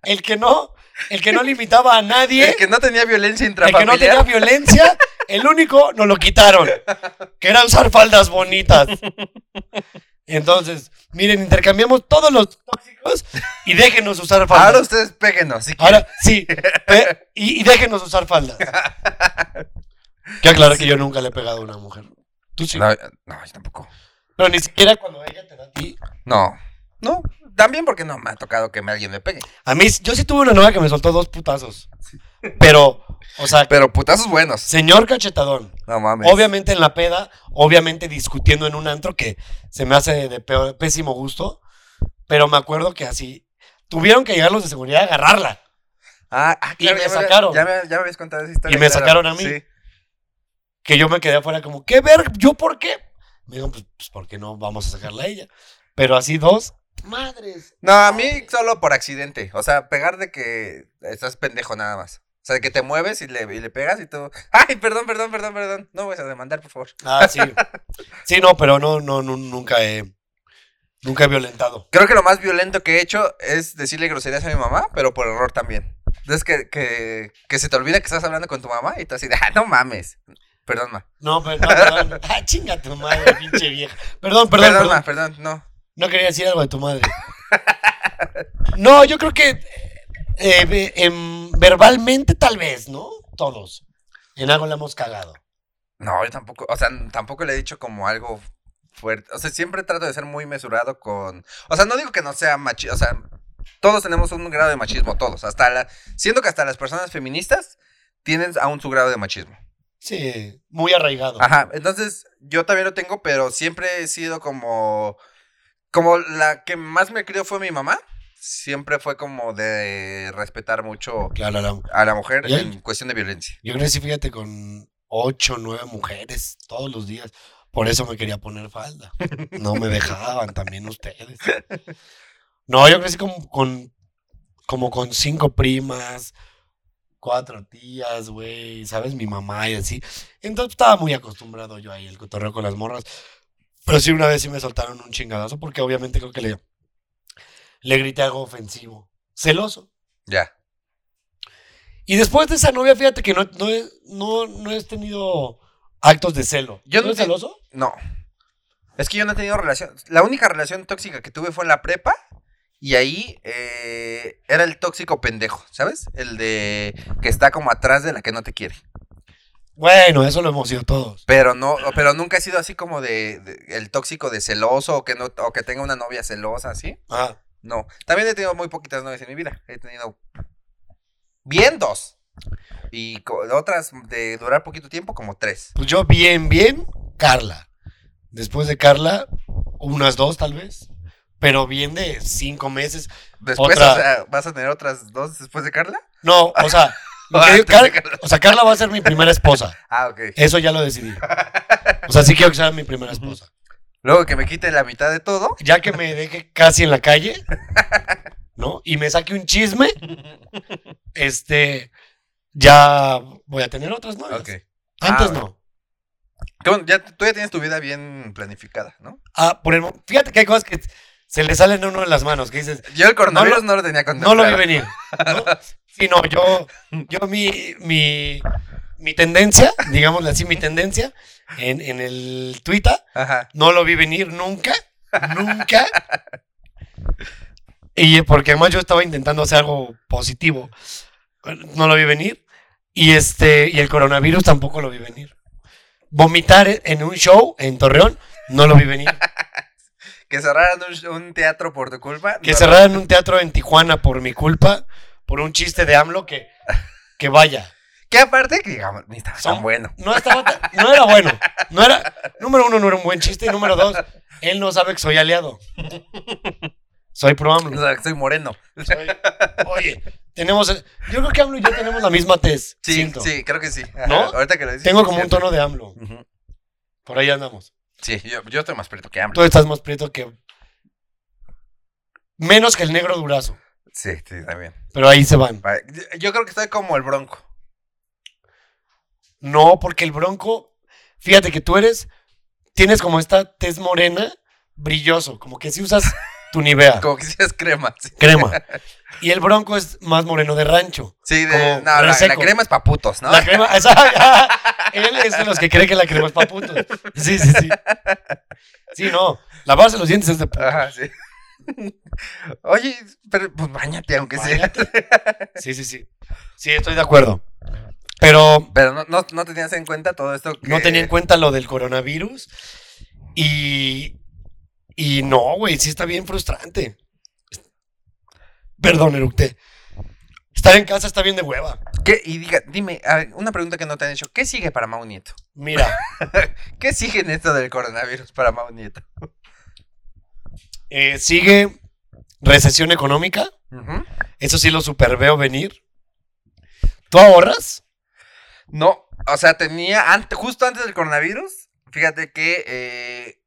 El que no. El que no limitaba a nadie. el que no tenía violencia El que no intrafamiliar. tenía violencia, el único nos lo quitaron. Que era usar faldas bonitas. Entonces, miren, intercambiamos todos los tóxicos y déjenos usar Ahora faldas. ustedes péguenos. Si. Ahora, sí. [LAUGHS] y, y déjenos usar faldas. [LAUGHS] Que aclarar que yo nunca le he pegado a una mujer. Tú sí. No, no, yo tampoco. Pero ni siquiera cuando ella te da a ti. No. No. También porque no me ha tocado que me- alguien me pegue. A mí, yo sí tuve una novia que me soltó dos putazos. Pero, o sea, Pero putazos buenos. señor cachetadón. No mames. Obviamente en la peda, obviamente discutiendo en un antro que se me hace de peor- pésimo gusto. Pero me acuerdo que así tuvieron que llegar los de seguridad a agarrarla. Ah, ah, Y claro, me ya había- sacaron. Ya me, ya me habías contado esa historia. Y me claro. sacaron a mí. Sí. Que yo me quedé afuera como, ¿qué ver? ¿Yo por qué? Me dijo, pues, pues ¿por qué no vamos a sacarla a ella? Pero así dos, madres. No, a mí solo por accidente. O sea, pegar de que estás pendejo nada más. O sea, de que te mueves y le, y le pegas y tú. Ay, perdón, perdón, perdón, perdón. No vas a demandar, por favor. Ah, sí. [LAUGHS] Sí, no, pero no, no, no, nunca he, nunca he violentado. Creo que lo más violento que he hecho es decirle groserías a mi mamá, pero por error también. Entonces que, que, que se te olvida que estás hablando con tu mamá y tú así de, ah, no mames. Perdón, ma. No, pero, no, perdón. [LAUGHS] Ah, chinga tu madre, pinche vieja. Perdón, perdón, Perdón, perdón. ma, perdón, no. No quería decir algo de tu madre. [LAUGHS] No, yo creo que eh, em, verbalmente tal vez, ¿no? Todos. En algo le hemos cagado. No, yo tampoco, o sea, tampoco le he dicho como algo fuerte. O sea, siempre trato de ser muy mesurado con. O sea, no digo que no sea machismo. O sea, todos tenemos un grado de machismo, todos. Hasta la. Siento que hasta las personas feministas tienen aún su grado de machismo. Sí, muy arraigado. Ajá, entonces yo también lo tengo, pero siempre he sido como. Como la que más me crió fue mi mamá. Siempre fue como de respetar mucho Claro, la- a la mujer Y- en cuestión de violencia. yo crecí, fíjate, con ocho, nueve mujeres todos los días. Por eso me quería poner falda. No me dejaban, también ustedes. [LAUGHS] No, yo crecí con, con- como con cinco primas, cuatro tías, güey, ¿sabes? Mi mamá y así. Entonces estaba muy acostumbrado yo ahí, el cotorreo con las morras. Pero sí, una vez sí me soltaron un chingadazo porque obviamente creo que le, le grité algo ofensivo. Celoso. Ya. Y después de esa novia, fíjate que no, no, he, no, no he tenido actos de celo. Yo ¿No no es te- celoso? No. Es que yo no he tenido relación. La única relación tóxica que tuve fue en la prepa. Y ahí eh, era el tóxico pendejo, ¿sabes? El de que está como atrás de la que no te quiere. Bueno, eso lo hemos sido todos. Pero no, pero nunca he sido así como de, de- el tóxico de celoso o que no, o que tenga una novia celosa, ¿sí? Ah, No. También he tenido muy poquitas novias en mi vida. He tenido bien dos. Y otras de durar poquito tiempo, como tres. pues yo bien, bien, Carla. Después de Carla, unas dos tal vez. Pero bien de cinco meses. Después, Otra- o sea, ¿vas a tener otras dos después de Carla? No, o [LAUGHS] sea, [LAUGHS] lo O Car- Carla. sea, Carla va a ser mi primera esposa. [LAUGHS] Ah, ok. Eso ya lo decidí. O sea, sí quiero que sea mi primera esposa. Luego que me quite la mitad de todo. Ya que me deje casi en la calle, ¿no? Y me saque un chisme, este, ya voy a tener otras novias. Ok. Antes Ah, no. Bueno, ya, tú ya tienes tu vida bien planificada, ¿no? Ah, por el, fíjate que hay cosas que se le salen uno de las manos, que dices, Yo el coronavirus No no lo- lo, tenía no contemplado. lo vi venir. ¿no? Sí, no, yo, yo mi, mi, mi tendencia, digámosle así, mi tendencia en, en el Twitter, Ajá. no lo vi venir nunca, nunca. Y porque además yo estaba intentando hacer algo positivo, no lo vi venir. Y este, y el coronavirus tampoco lo vi venir. Vomitar en un show en Torreón, no lo vi venir. Que cerraran un, un teatro por tu culpa. Que no, cerraran un teatro en Tijuana por mi culpa, por un chiste de AMLO que, que vaya. Que aparte, que digamos, ni estaba Son- tan bueno. No estaba tan- no era bueno. No era, número uno, no era un buen chiste. Y número dos, él no sabe que soy aliado. Soy pro O AMLO. sea, que soy moreno. Soy- oye, tenemos. Yo creo que AMLO y yo tenemos la misma tez. Sí, siento. sí, creo que sí. Ajá, ¿No? Ahorita que lo dices. Tengo como un tono de AMLO. Por ahí andamos. Sí, yo, yo estoy más preto que AMLO. Tú estás más prieto que. Menos que el negro durazo. Sí, sí, también. Pero ahí se van. Yo creo que estoy como el bronco. No, porque el bronco. Fíjate que tú eres. Tienes como esta tez morena, brilloso. Como que si usas [LAUGHS] tu Nivea, Como que si es crema. Sí, crema. [LAUGHS] Y el bronco es más moreno de rancho. Sí, de, no, la, la crema es pa' putos, ¿no? La crema. [LAUGHS] [LAUGHS] él es de los que cree que la crema es para putos. Sí, sí, sí. Sí, no. Lavarse los dientes es de putos. Ajá, sí. Oye, pero pues bañate, aunque sea. Sí, sí, sí. Sí, estoy de acuerdo. Pero Pero no, no, no tenías en cuenta todo esto. Que... no tenía en cuenta lo del coronavirus. Y. Y no, güey, sí está bien frustrante. Perdón, eructé. Estar en casa está bien de hueva. ¿Qué? Y diga, dime, una pregunta que no te han hecho. ¿Qué sigue para Mau Nieto? Mira, [LAUGHS] ¿Qué sigue en esto del coronavirus para Mau Nieto? eh, sigue recesión económica. Eso sí lo super veo venir. ¿Tú ahorras? No, o sea, tenía, antes, justo antes del coronavirus, fíjate que eh,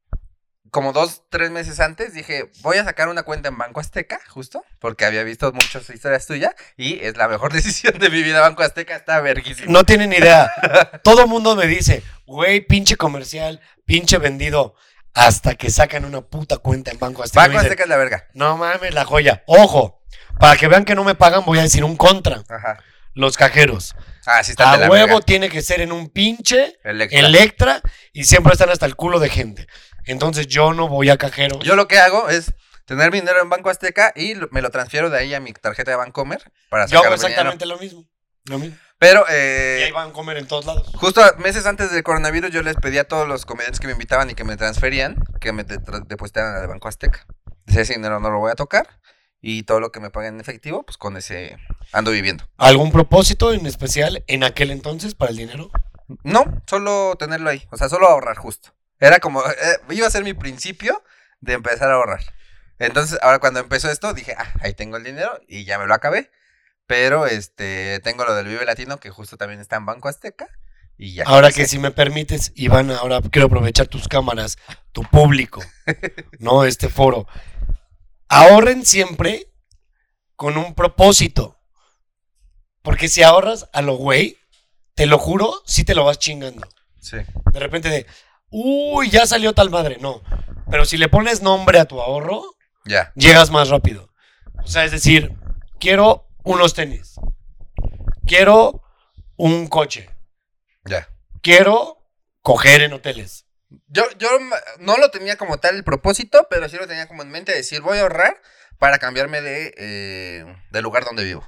como dos, tres meses antes dije, voy a sacar una cuenta en Banco Azteca, justo, porque había visto muchas historias tuyas y es la mejor [LAUGHS] decisión de mi vida. Banco Azteca está verguísimo. No tienen idea. [LAUGHS] Todo mundo me dice, güey, pinche comercial, pinche vendido. Hasta que sacan una puta cuenta en Banco Azteca. Banco dicen, Azteca es la verga. No mames, la joya. Ojo, para que vean que no me pagan, voy a decir un contra. Ajá. Los cajeros. Ah, sí está A de la huevo verga. tiene que ser en un pinche Electra. Electra y siempre están hasta el culo de gente. Entonces yo no voy a cajeros. Yo lo que hago es tener mi dinero en Banco Azteca y me lo transfiero de ahí a mi tarjeta de Bancomer para Yo hago sacar exactamente lo mismo. Lo mismo. Pero, Y eh, ahí van a comer en todos lados. Justo meses antes del coronavirus yo les pedí a todos los comediantes que me invitaban y que me transferían que me depositaran al Banco Azteca. Ese dinero no lo voy a tocar y todo lo que me paguen en efectivo, pues con ese ando viviendo. ¿Algún propósito en especial en aquel entonces para el dinero? No, solo tenerlo ahí, o sea, solo ahorrar justo. Era como, eh, iba a ser mi principio de empezar a ahorrar. Entonces, ahora cuando empezó esto, dije, ah, ahí tengo el dinero y ya me lo acabé. Pero, este, tengo lo del Vive Latino, que justo también está en Banco Azteca. Y ya. Ahora que si me permites, Iván, ahora quiero aprovechar tus cámaras, tu público, [LAUGHS] no este foro. Ahorren siempre con un propósito. Porque si ahorras a lo güey, te lo juro, sí te lo vas chingando. Sí. De repente de, uy, ya salió tal madre. No. Pero si le pones nombre a tu ahorro, Ya. llegas más rápido. O sea, es decir, quiero unos tenis. Quiero un coche. Ya. Quiero coger en hoteles. Yo, yo no lo tenía como tal el propósito, pero sí lo tenía como en mente de decir, voy a ahorrar para cambiarme de, eh, de lugar donde vivo.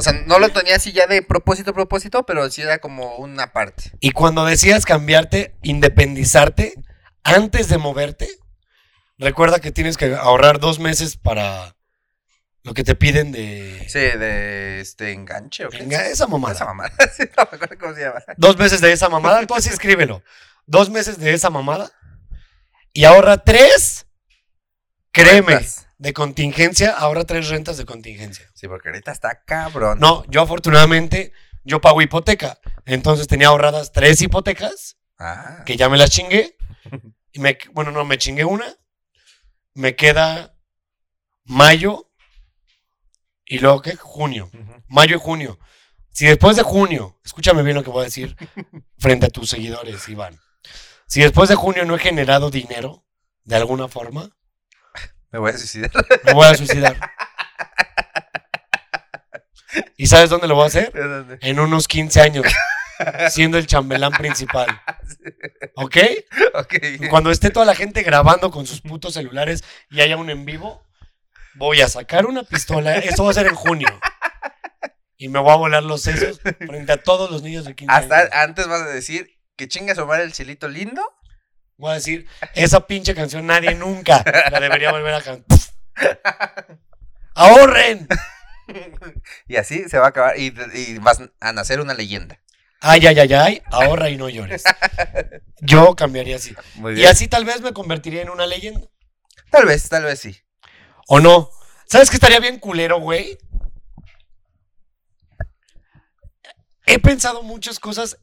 O sea, no lo tenía así ya de propósito, propósito, pero sí era como una parte. Y cuando decidas cambiarte, independizarte, antes de moverte, recuerda que tienes que ahorrar dos meses para lo que te piden de... Sí, de este enganche o qué. Venga, esa mamada. Esa mamada. [LAUGHS] Sí, no me acuerdo cómo se llama. Dos meses de esa mamada, tú así escríbelo. Dos meses de esa mamada y ahorra tres Créeme, Rentas. De contingencia, ahora tres rentas de contingencia. Sí, porque ahorita está cabrón. No, yo afortunadamente, yo pago hipoteca. Entonces tenía ahorradas tres hipotecas, Ah, que ya me las chingué. Y me, bueno, no, me chingué una. Me queda mayo y luego, ¿qué? Junio. Mayo y junio. Si después de junio, escúchame bien lo que voy a decir frente a tus seguidores, Iván. Si después de junio no he generado dinero, de alguna forma, Me voy a suicidar. me voy a suicidar. ¿Y sabes dónde lo voy a hacer? En unos 15 años, siendo el chambelán principal. ¿Ok? ok. Cuando esté toda la gente grabando con sus putos celulares y haya un en vivo, voy a sacar una pistola. Esto va a ser en junio. Y me voy a volar los sesos frente a todos los niños de 15 Hasta años. antes vas a decir que chinga su madre el chilito lindo. Voy a decir, esa pinche canción nadie nunca la debería volver a cantar. ¡Ahorren! Y así se va a acabar. Y, y vas a nacer una leyenda. Ay, ay, ay, ay, ahorra y no llores. Yo cambiaría así. Muy Y así tal vez me convertiría en una leyenda. Tal vez, tal vez sí. ¿O no? ¿Sabes qué estaría bien culero, güey? He pensado muchas cosas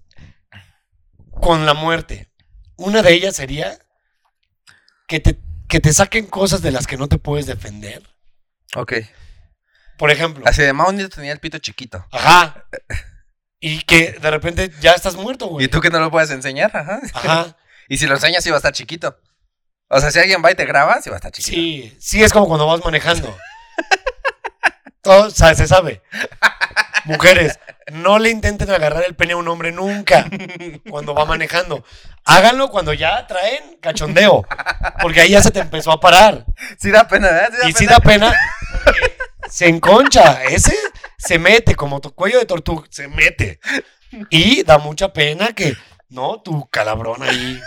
con la muerte. Una de ellas sería que te, que te saquen cosas de las que no te puedes defender. Ok. Por ejemplo, Así de Mao tenía el pito chiquito. ajá. Y que de repente ya estás muerto, güey. Y tú que no lo puedes enseñar, ajá. Ajá. [LAUGHS] Y si lo enseñas, sí va a estar chiquito. O sea, si alguien va y te graba, sí va a estar chiquito. Sí, sí es como cuando vas manejando. [LAUGHS] Todo se sabe. [LAUGHS] Mujeres, no le intenten agarrar el pene a un hombre nunca cuando va manejando. Háganlo cuando ya traen cachondeo, porque ahí ya se te empezó a parar. Sí da pena, ¿verdad? Y sí da pena se enconcha, ese se mete como tu cuello de tortuga, se mete. Y da mucha pena que, no, tu calabrón ahí,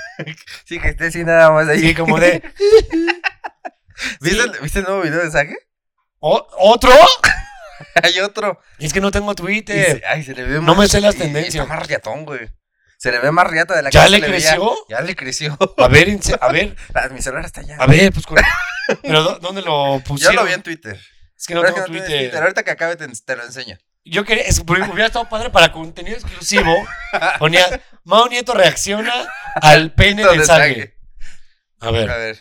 Sí, que esté así nada más ahí. sí, como de, [LAUGHS] ¿Viste, sí. el, ¿Viste el nuevo video de Sage? "¿O- ¿otro? [LAUGHS] Hay otro. Es que no tengo Twitter. se- ay, se le ve No más- me sé las tendencias. Está más riatón, güey. Se le ve más riata de la ¿Ya que le se creció? Ya le creció. A ver, a ver, [LAUGHS] Mi celular está allá. a ver, pues. [LAUGHS] Pero ¿dó- ¿dónde lo Yo pusieron? lo vi en Twitter. Es que no Pero tengo que no tienes Twitter. Twitter. Ahorita que acabe te, te lo enseño. Yo quería, es- hubiera estado padre para contenido exclusivo. Ponía, Mao Nieto reacciona al pene de Donde Sage. Sage. A A ver. ver.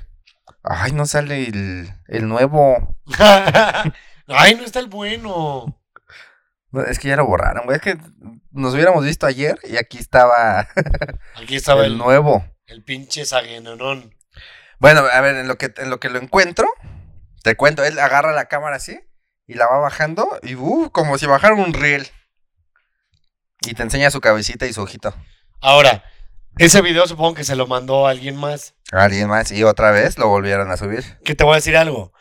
Ay, no sale el, el nuevo. Ay, no está el bueno. No, es que ya lo borraron, güey. Es que nos hubiéramos visto ayer y aquí estaba [LAUGHS] Aquí estaba el el, nuevo. el pinche Sagenonón. Bueno, a ver, en lo que en lo que lo encuentro, te cuento, él agarra la cámara así y la va bajando y uh, como si bajara un riel. Y te enseña su cabecita y su ojito. Ahora, ese video supongo que se lo mandó a alguien más. Alguien más y otra vez lo volvieron a subir. Que te voy a decir algo.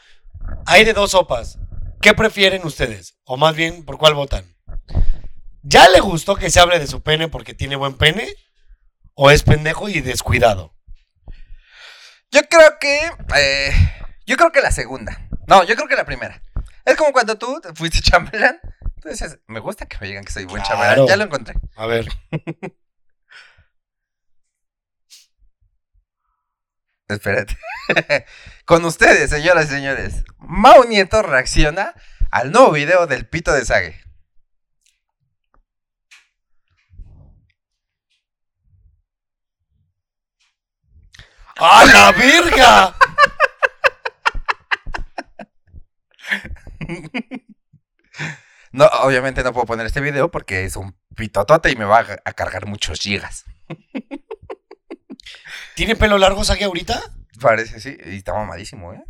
Hay de dos sopas. ¿Qué prefieren ustedes? O más bien, ¿por cuál votan? ¿Ya le gustó que se hable de su pene porque tiene buen pene? ¿O es pendejo y descuidado? Yo creo que eh, yo creo que la segunda. No, yo creo que la primera. Es como cuando tú te fuiste chambelán. Tú dices, me gusta que me digan que soy buen Claro. chambelán. Ya lo encontré. A ver. [LAUGHS] Espérate. [LAUGHS] Con ustedes, señoras y señores. Mau Nieto reacciona al nuevo video del pito de Sage. ¡A la verga! No, obviamente no puedo poner este video porque es un pitotote y me va a cargar muchos gigas. ¿Tiene pelo largo Sage ahorita? Parece, sí. Y está mamadísimo, ¿eh?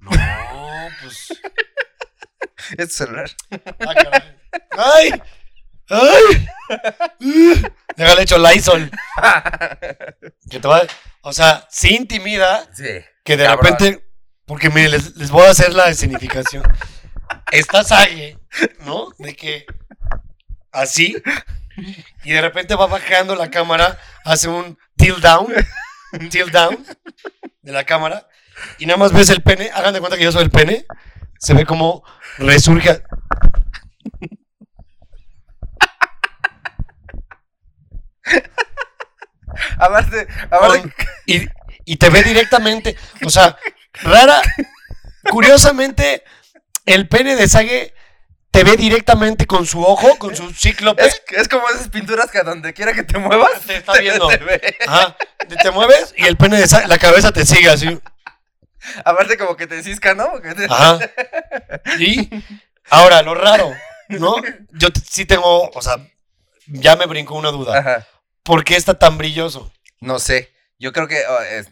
No, pues. [LAUGHS] Es celular. Ah, caray. ¡Ay! ¡Ay! Déjale hecho Lysol. Que te va- O sea, sí intimida Sí. que de Cabrón. repente. Porque mire, les, les voy a hacer la escenificación. Está Sage, ¿no? De que. Así. Y de repente va bajando la cámara, hace un tilt down. Un tilt down de la cámara. Y nada más ves el pene. Hagan de cuenta que yo soy el pene. Se ve como resurge. Aparte, aparte, y, y te ve directamente. O sea, rara. Curiosamente, el pene de Sage te ve directamente con su ojo, con su cíclope. Es, es como esas pinturas que a donde quiera que te muevas. Te está viendo. te ve. Ajá. Te, mueves y el pene de la cabeza te sigue así. Aparte como que te cisca, ¿no? Ajá. Y ahora, lo raro, ¿no? [LAUGHS] Yo sí tengo, o sea, ya me brincó una duda. Ajá. ¿Por qué está tan brilloso? No sé. Yo creo que oh, es-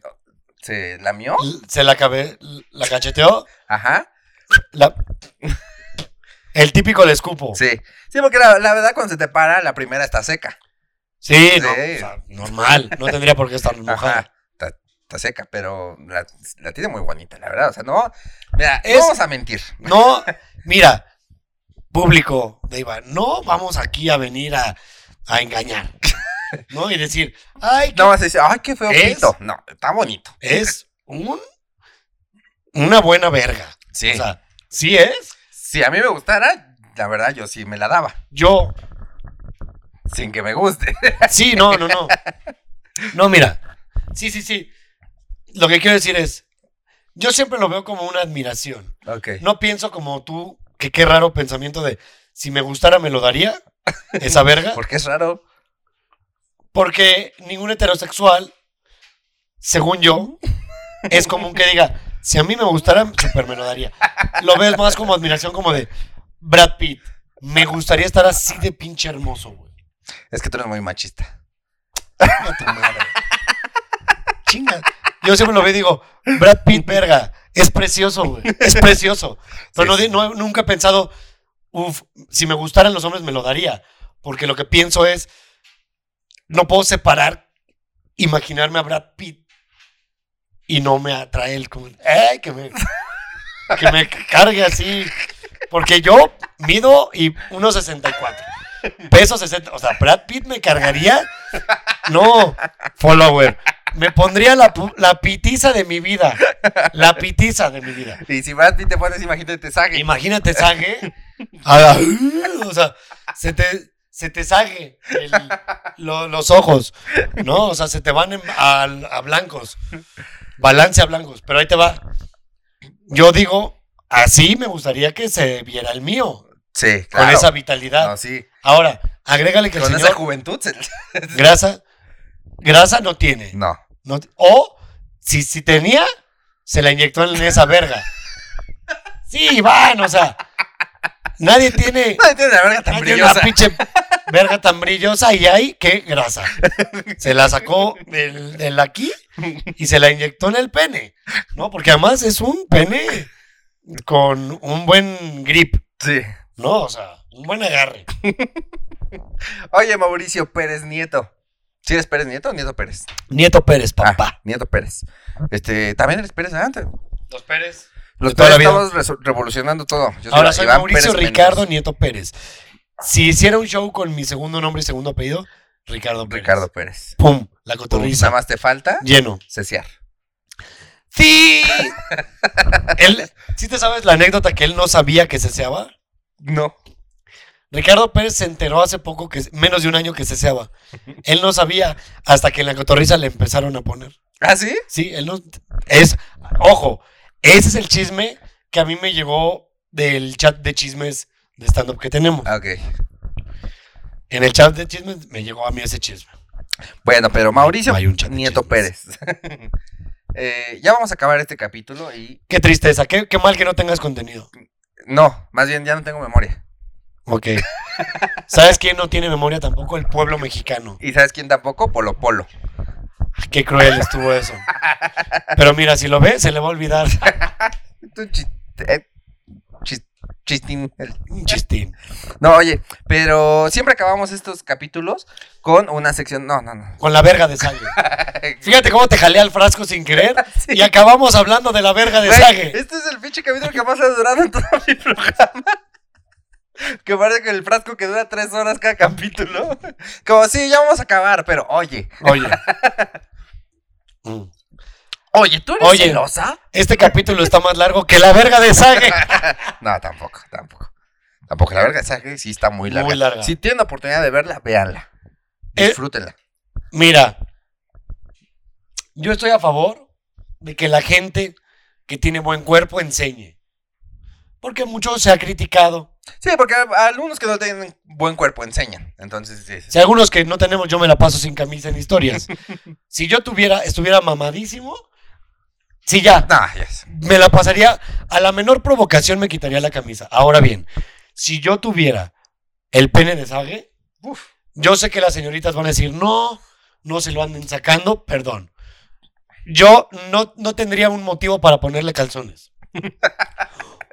se lamió. Se la cabe, la cacheteó, Ajá. la... El típico le escupo. Sí. Sí, porque la, la verdad cuando se te para, la primera está seca. Sí, no, o sea, normal. No tendría por qué estar mojada. Ajá. Está, está seca, pero la, la tiene muy bonita, la verdad. O sea, no. Mira, Es- no vamos a mentir. No, mira, público de Iván, no vamos aquí a venir a, a engañar. [LAUGHS] ¿No? Y decir, ay, No vas a decir, ay, qué feo Es-. No, está bonito. es un una buena verga. Sí. O sea, sí es. Si a mí me gustara, la verdad, yo sí me la daba. Yo, Sin que me guste. [LAUGHS] sí, no, no, no. No, mira. Sí, sí, sí. Lo que quiero decir es, yo siempre lo veo como una admiración. ok. No pienso como tú, que qué raro pensamiento de, si me gustara me lo daría, esa verga. [LAUGHS] Porque es raro. Porque ningún heterosexual, según yo, es común que diga, si a mí me gustara, súper me lo daría. Lo ves más como admiración, como de Brad Pitt. Me gustaría estar así de pinche hermoso, güey. Es que tú eres muy machista. Chinga. Yo siempre lo veo y digo, Brad Pitt, verga, es precioso, güey. Es precioso. Pero Sí, no- nunca he pensado, uff, si me gustaran los hombres me lo daría. Porque lo que pienso es, no puedo separar, imaginarme a Brad Pitt y no me atrae el como, ¡ay! Que me, que me cargue así. Porque yo mido y 1.64. Peso 60. O sea, Brad Pitt me cargaría. No, follower. Me pondría la, la pitiza de mi vida. La pitiza de mi vida. Y si Brad Pitt te pones, imagínate, Sage. Imagínate, la- o sea, se te, se te sague el- lo- los ojos, ¿no? O sea, se te van en- a, a blancos. Balance a blancos. Pero ahí te va. Yo digo, así me gustaría que se viera el mío. Sí, Con claro. esa vitalidad. No, sí. Ahora, agrégale que el Con esa señor juventud. se- [LAUGHS] grasa, grasa no tiene. No. No o, si, si tenía, se la inyectó en esa verga. Sí, van, o sea, nadie tiene... [LAUGHS] No tiene la verga tan Nadie tiene una brillosa. pinche verga tan brillosa y hay que grasa. Se la sacó del, del aquí y se la inyectó en el pene. ¿No? Porque además es un pene con un buen grip. Sí. ¿No? O sea, un buen agarre. Oye, Mauricio Pérez Nieto. ¿Sí eres Pérez Nieto o Nieto Pérez? Nieto Pérez, Ah, papá. Nieto Pérez. Este, también eres Pérez antes. Los Pérez. Vida. estamos reso- revolucionando todo. Yo Ahora soy Mauricio Pérez Ricardo. Nieto Pérez. Si hiciera un show con mi segundo nombre y segundo apellido, Ricardo Pérez. Ricardo Pérez. Pum, la cotorriza. Nada más te falta Lleno. cesear. ¡Sí! [LAUGHS] él, ¿Sí te sabes la anécdota que él no sabía que ceseaba? No. Ricardo Pérez se enteró hace poco que menos de un año que ceseaba. Él no sabía hasta que en la cotorriza le empezaron a poner. ¿Ah, sí? Sí, él no. Es. Ojo, ese es el chisme que a mí me llegó del chat de chismes de stand-up que tenemos. Ah, Ok. En el chat de chismes me llegó a mí ese chisme. Bueno, pero Mauricio Hay un chat de Nieto chismes. Pérez. [LAUGHS] Eh, ya vamos a acabar este capítulo y. Qué tristeza, qué, qué mal que no tengas contenido. No, más bien ya no tengo memoria. Ok. ¿Sabes quién no tiene memoria tampoco? El pueblo mexicano. ¿Y sabes quién tampoco? Polo Polo. Qué cruel estuvo eso. Pero mira, si lo ve, se le va a olvidar. [LAUGHS] Eh, chis- chistín. Un chistín. No, oye, pero siempre acabamos estos capítulos con una sección. No, no, no. Con la verga de sangre. [LAUGHS] Fíjate cómo te jalé al frasco sin querer. [LAUGHS] Y acabamos hablando de la verga de Güey, Sage. Este es el pinche capítulo que más ha durado en todo mi programa. Que parece que el frasco que dura tres horas cada capítulo. Como sí, ya vamos a acabar, pero oye. Oye. Mm. [LAUGHS] Oye, ¿tú eres Oye. celosa? Este capítulo está más largo que la verga de Sage. [LAUGHS] No, tampoco, tampoco. Tampoco, la verga esa sí está muy larga. Muy larga. Si tienen la oportunidad de verla, véanla. Eh, Disfrútenla. Mira. Yo estoy a favor de que la gente que tiene buen cuerpo enseñe. Porque mucho se ha criticado. Sí, porque a- algunos que no tienen buen cuerpo enseñan. Entonces, sí, sí. Si algunos que no tenemos, yo me la paso sin camisa en historias. [LAUGHS] si yo tuviera, estuviera mamadísimo, sí ya, Nah, yes. me la pasaría, a la menor provocación me quitaría la camisa. Ahora bien, si yo tuviera el pene de Sage, yo sé que las señoritas van a decir, no, no se lo anden sacando, perdón. Yo no, no tendría un motivo para ponerle calzones. [LAUGHS]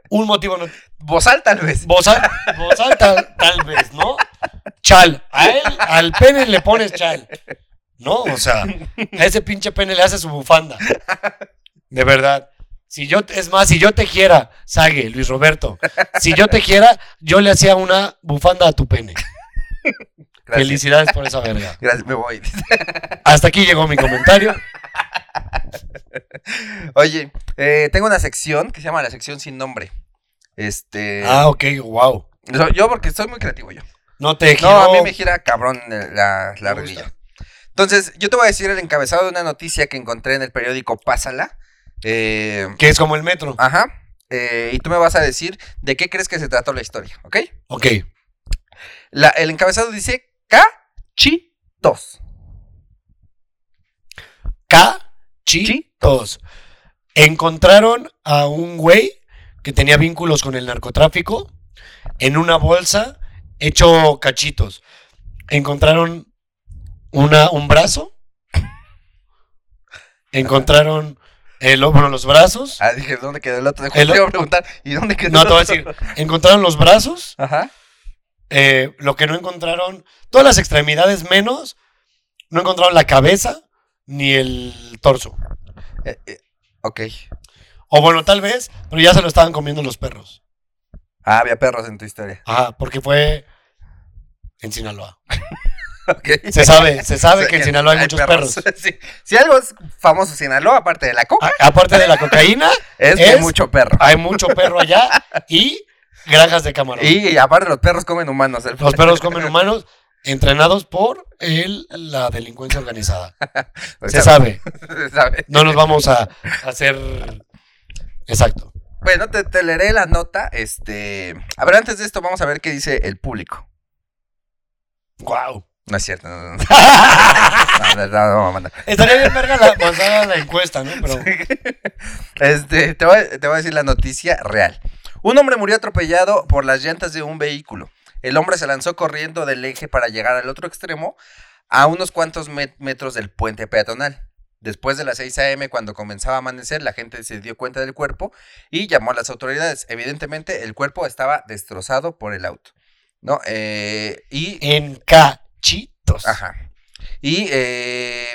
un motivo no. Bozal tal vez. Bozal, bozal tal, tal vez, ¿no? Chal. A él, al pene le pones chal. ¿No? O sea, a ese pinche pene le hace su bufanda. De verdad. Si yo, es más, si yo te quiera, Sague, Luis Roberto, si yo te quiera, yo le hacía una bufanda a tu pene. Gracias. Felicidades por esa verga. Gracias, me voy. Hasta aquí llegó mi comentario. [LAUGHS] Oye, eh, tengo una sección que se llama la sección sin nombre. Este. Ah, ok, wow. Yo, porque soy muy creativo yo. No te No, a mí me gira cabrón la, la rodilla. Entonces, yo te voy a decir el encabezado de una noticia que encontré en el periódico Pásala. Eh, Que es como el metro. ajá. eh, y tú me vas a decir de qué crees que se trató la historia, ¿ok? Ok. La- el encabezado dice cachitos. Cachitos. Encontraron a un güey que tenía vínculos con el narcotráfico en una bolsa hecho cachitos. Encontraron una, un brazo. Encontraron el, bueno, los brazos. Ah, dije, ¿dónde quedó el otro? El- te iba a preguntar, ¿y dónde quedó No, el te voy a otro? decir. Encontraron los brazos. Ajá. eh, lo que no encontraron, todas las extremidades menos, no encontraron la cabeza ni el torso. Eh, eh, ok. O bueno, tal vez, pero ya se lo estaban comiendo los perros. Ah, había perros en tu historia. Ajá, porque fue en Sinaloa. [LAUGHS] Ok. Se sabe, se sabe que en Sinaloa hay muchos perros. [LAUGHS] Sí. Si algo es famoso en Sinaloa, aparte de la coca, A- aparte de la cocaína, [LAUGHS] es, que hay mucho perro. hay mucho perro allá y granjas de camarón. Y aparte los perros comen humanos. el- Los perros comen humanos entrenados por el- la delincuencia organizada. [LAUGHS] Se sabe. [LAUGHS] se sabe. No nos vamos a hacer... Exacto. Bueno, te, te leeré la nota. Este. A ver, antes de esto, vamos a ver qué dice el público. Wow. No es cierto. [LAUGHS] No, no, no. No. Estaría bien verga la, pasada la encuesta, ¿no? Pero Este, te voy, te voy a decir la noticia real. Un hombre murió atropellado por las llantas de un vehículo. El hombre se lanzó corriendo del eje para llegar al otro extremo, a unos cuantos met- metros del puente peatonal. Después de las 6 a.m., cuando comenzaba a amanecer, la gente se dio cuenta del cuerpo y llamó a las autoridades. Evidentemente, el cuerpo estaba destrozado por el auto. ¿No? Eh, y en cachitos. Ajá. Y eh,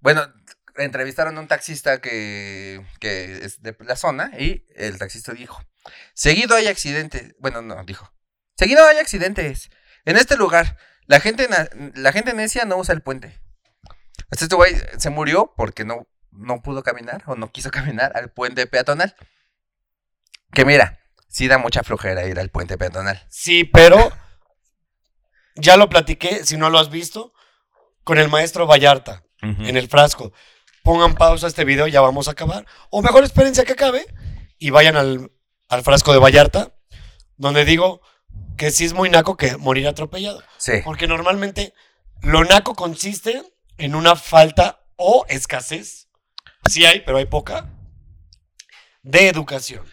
bueno, entrevistaron a un taxista que, que es de la zona y el taxista dijo, seguido hay accidentes, bueno, no, dijo, seguido hay accidentes. En este lugar, la gente, la gente necia no usa el puente. Este güey se murió porque no, no pudo caminar o no quiso [LAUGHS] caminar al puente peatonal. Que mira, sí da mucha flojera ir al puente peatonal. Sí, pero ya lo platiqué, si no lo has visto, con el maestro Vallarta en el frasco. Pongan pausa a este video, ya vamos a acabar. O mejor espérense a que acabe y vayan al, al frasco de Vallarta, donde digo que sí es muy naco que morir atropellado. Sí. Porque normalmente lo naco consiste en una falta o escasez, sí hay, pero hay poca, de educación.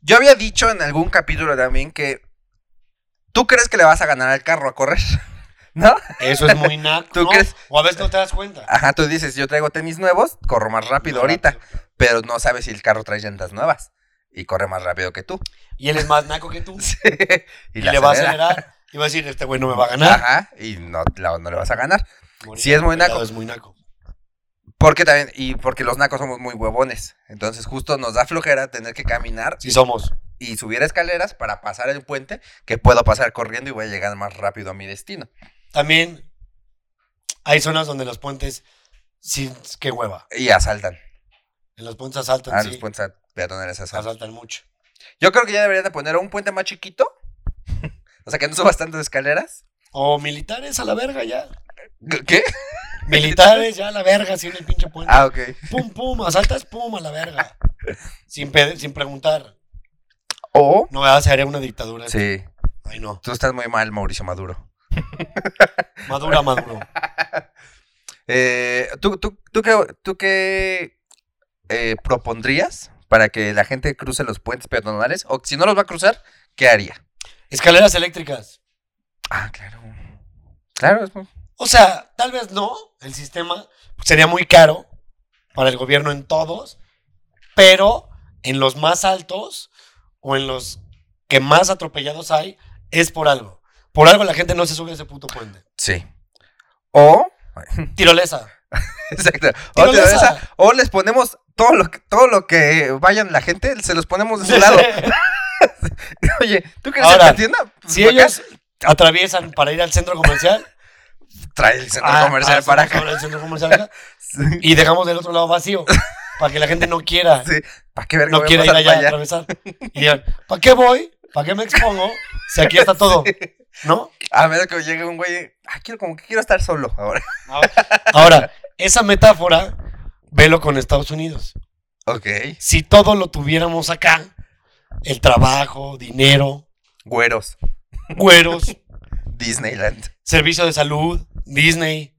Yo había dicho en algún capítulo también que tú crees que le vas a ganar al carro a correr, [LAUGHS] ¿no? Eso es muy naco. [LAUGHS] ¿Tú ¿no? crees? O a veces no te das cuenta. Ajá, tú dices, yo traigo tenis nuevos, corro más rápido ahorita, rápido. pero no sabes si el carro trae llantas nuevas y corre más rápido que tú. Y él es más naco que tú. [LAUGHS] y le va a acelera. acelerar. Y va a decir, este güey no me va a ganar. Ajá, y no, la- no le vas a ganar. Morir Sí, es muy naco. Es muy naco. Porque también, y porque los nacos somos muy huevones. Entonces justo nos da flojera tener que caminar Sí somos. y subir escaleras para pasar el puente, que puedo pasar corriendo y voy a llegar más rápido a mi destino. También hay zonas donde los puentes, sí, qué hueva. Y asaltan. En los puentes asaltan, Ah, sí. los puentes peatonales asaltan. Asaltan mucho. Yo creo que ya deberían de poner un puente más chiquito. [LAUGHS] o sea, que no subas tantas escaleras. O militares a la verga ya. ¿Qué? Militares, ya a la verga, así en el pinche puente. Ah, ok. Pum, pum, asaltas, pum, a la verga. Sin, sin preguntar. O, No, ¿verdad? se haría una dictadura. sí, Ay, no. tú estás muy mal, Mauricio Maduro. Madura, [LAUGHS] maduro. [LAUGHS] Eh, ¿tú, tú, tú qué, tú qué eh, propondrías para que la gente cruce los puentes peatonales? O si no los va a cruzar, ¿qué haría? Escaleras eléctricas. Ah, claro. Claro, es muy- O sea, tal vez no. El sistema sería muy caro para el gobierno en todos. Pero en los más altos o en los que más atropellados hay, es por algo. Por algo la gente no se sube a ese puto puente. Sí. O. Tirolesa. [LAUGHS] Exacto. O, Tirolesa. tirolesa, o les ponemos todo lo, que, todo lo que vayan la gente, se los ponemos de su lado. [LAUGHS] Oye, ¿tú quieres Ahora, a la tienda? si ¿Para acá? ellos atraviesan para ir al centro comercial, Trae el centro ah, comercial ah, para acá. el centro comercial acá, [LAUGHS] Sí. y dejamos del otro lado vacío para que la gente no quiera, Sí. ¿Para qué ver no quiera ir allá a atravesar. Y digan, ¿para qué voy? ¿Para qué me expongo? Si aquí está todo, ¿no? A menos que llegue un güey. Ah, quiero, como que quiero estar solo ahora. Ahora, esa metáfora, velo con Estados Unidos. Ok. Si todo lo tuviéramos acá, el trabajo, dinero, Güeros. güeros, [LAUGHS] Disneyland. servicio de salud, Disney,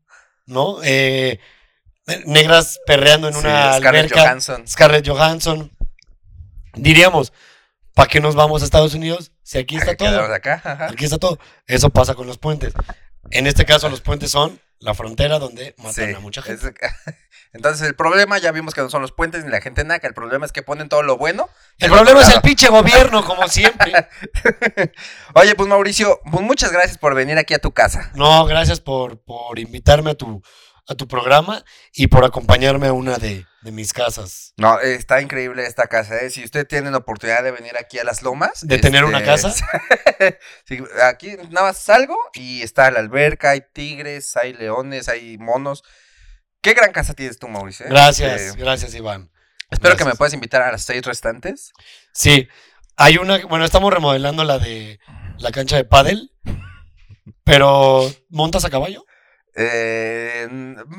¿no? Eh, negras perreando en Sí, una Scarlett alberca, Johansson. Scarlett Johansson. Diríamos, ¿para qué nos vamos a Estados Unidos si aquí está todo? acá. Aquí está todo. Eso pasa con los puentes. En este caso, los puentes son la frontera donde matan Sí, a mucha gente. es- [LAUGHS] Entonces, el problema ya vimos que no son los puentes ni la gente naca. El problema es que ponen todo lo bueno. El problema es el pinche gobierno, como siempre. [LAUGHS] Oye, pues Mauricio, pues, muchas gracias por venir aquí a tu casa. No, gracias por, por invitarme a tu, a tu programa y por acompañarme a una de, de mis casas. No, está increíble esta casa. ¿eh? Si usted tiene la oportunidad de venir aquí a Las Lomas. ¿De tener una casa? [LAUGHS] sí, aquí nada más salgo y está la alberca, hay tigres, hay leones, hay monos. Qué gran casa tienes tú, Mauricio. ¿eh? Gracias, Eh, gracias, Iván. espero que me puedas invitar a las seis restantes. Sí, hay una, bueno, estamos remodelando la de la cancha de pádel, pero ¿montas a caballo? Eh,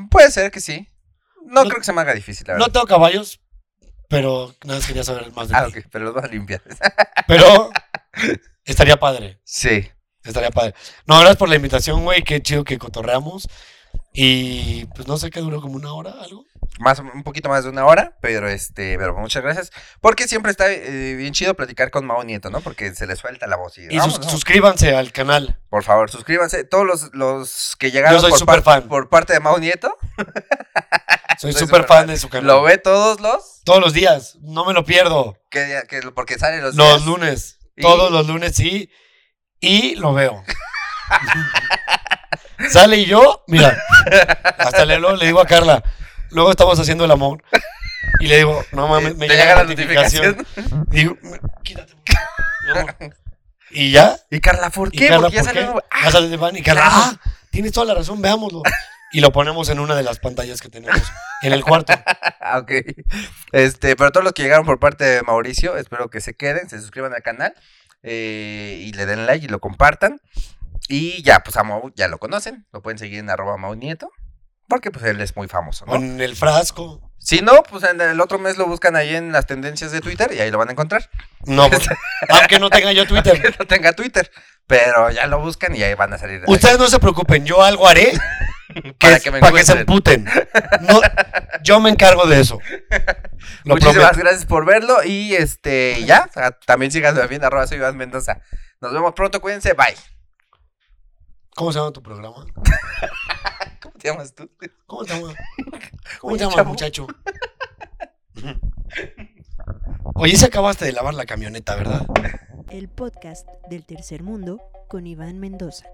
puede ser que sí. No, No- creo que se me haga difícil, la No tengo caballos, pero nada más quería saber más de ah, ti. ok, pero los vas a limpiar. [LAUGHS] Pero estaría padre, sí. estaría padre. No, gracias por la invitación, güey, qué chido que cotorreamos. Y pues no sé qué duró como una hora, algo. Más, un poquito más de una hora, pero este, pero muchas gracias. Porque siempre está eh, bien chido platicar con Mao Nieto, ¿no? Porque se le suelta la voz. Y, Y vamos, sus- ¿no? suscríbanse al canal. Por favor, suscríbanse. Todos los, los que llegaron Yo soy por, súper par- fan. por parte de Mao Nieto, [LAUGHS] Soy súper fan de su canal. lo ve todos los Todos los días, no me lo pierdo. que, que porque salen los, Los días. lunes, ¿Y? todos los lunes sí. Y lo veo. [LAUGHS] Sale y yo, mira, hasta le, luego le digo a Carla, luego estamos haciendo el amor. Y le digo, no mames, me llega, la notificación. notificación. Digo, quítate. mi amor. Y ya. Y Carla, ¿por Y qué? Carla, porque ya ¿por qué? salió. Ah, Ya sale de van y Carla, claro. ah, tienes toda la razón, veámoslo. Y lo ponemos en una de las pantallas que tenemos en el cuarto. [LAUGHS] Ok. Este, pero todos los que llegaron por parte de Mauricio, espero que se queden, se suscriban al canal eh, y le den like y lo compartan. Y ya, pues a Mau ya lo conocen, lo pueden seguir en arroba Mau Nieto, porque pues él es muy famoso, ¿no? Con el frasco. Si no, pues en el otro mes lo buscan ahí en las tendencias de Twitter y ahí lo van a encontrar. No, pues, [LAUGHS] aunque no tenga yo Twitter. Que no tenga Twitter, pero ya lo buscan y ahí van a salir. Ustedes no se preocupen, yo algo haré [LAUGHS] que Para que me para que se emputen. No, yo me encargo de eso. [LAUGHS] Lo Muchísimas prometo. gracias por verlo y este, ya, también síganme bien, arroba soy Iván Mendoza. Nos vemos pronto, cuídense, bye. ¿Cómo se llama tu programa? ¿Cómo te llamas tú? ¿Cómo se llama? ¿Cómo Oye, se llama, chavo. muchacho? [LAUGHS] Oye, se acabaste de lavar la camioneta, ¿verdad? El podcast del tercer mundo con Iván Mendoza.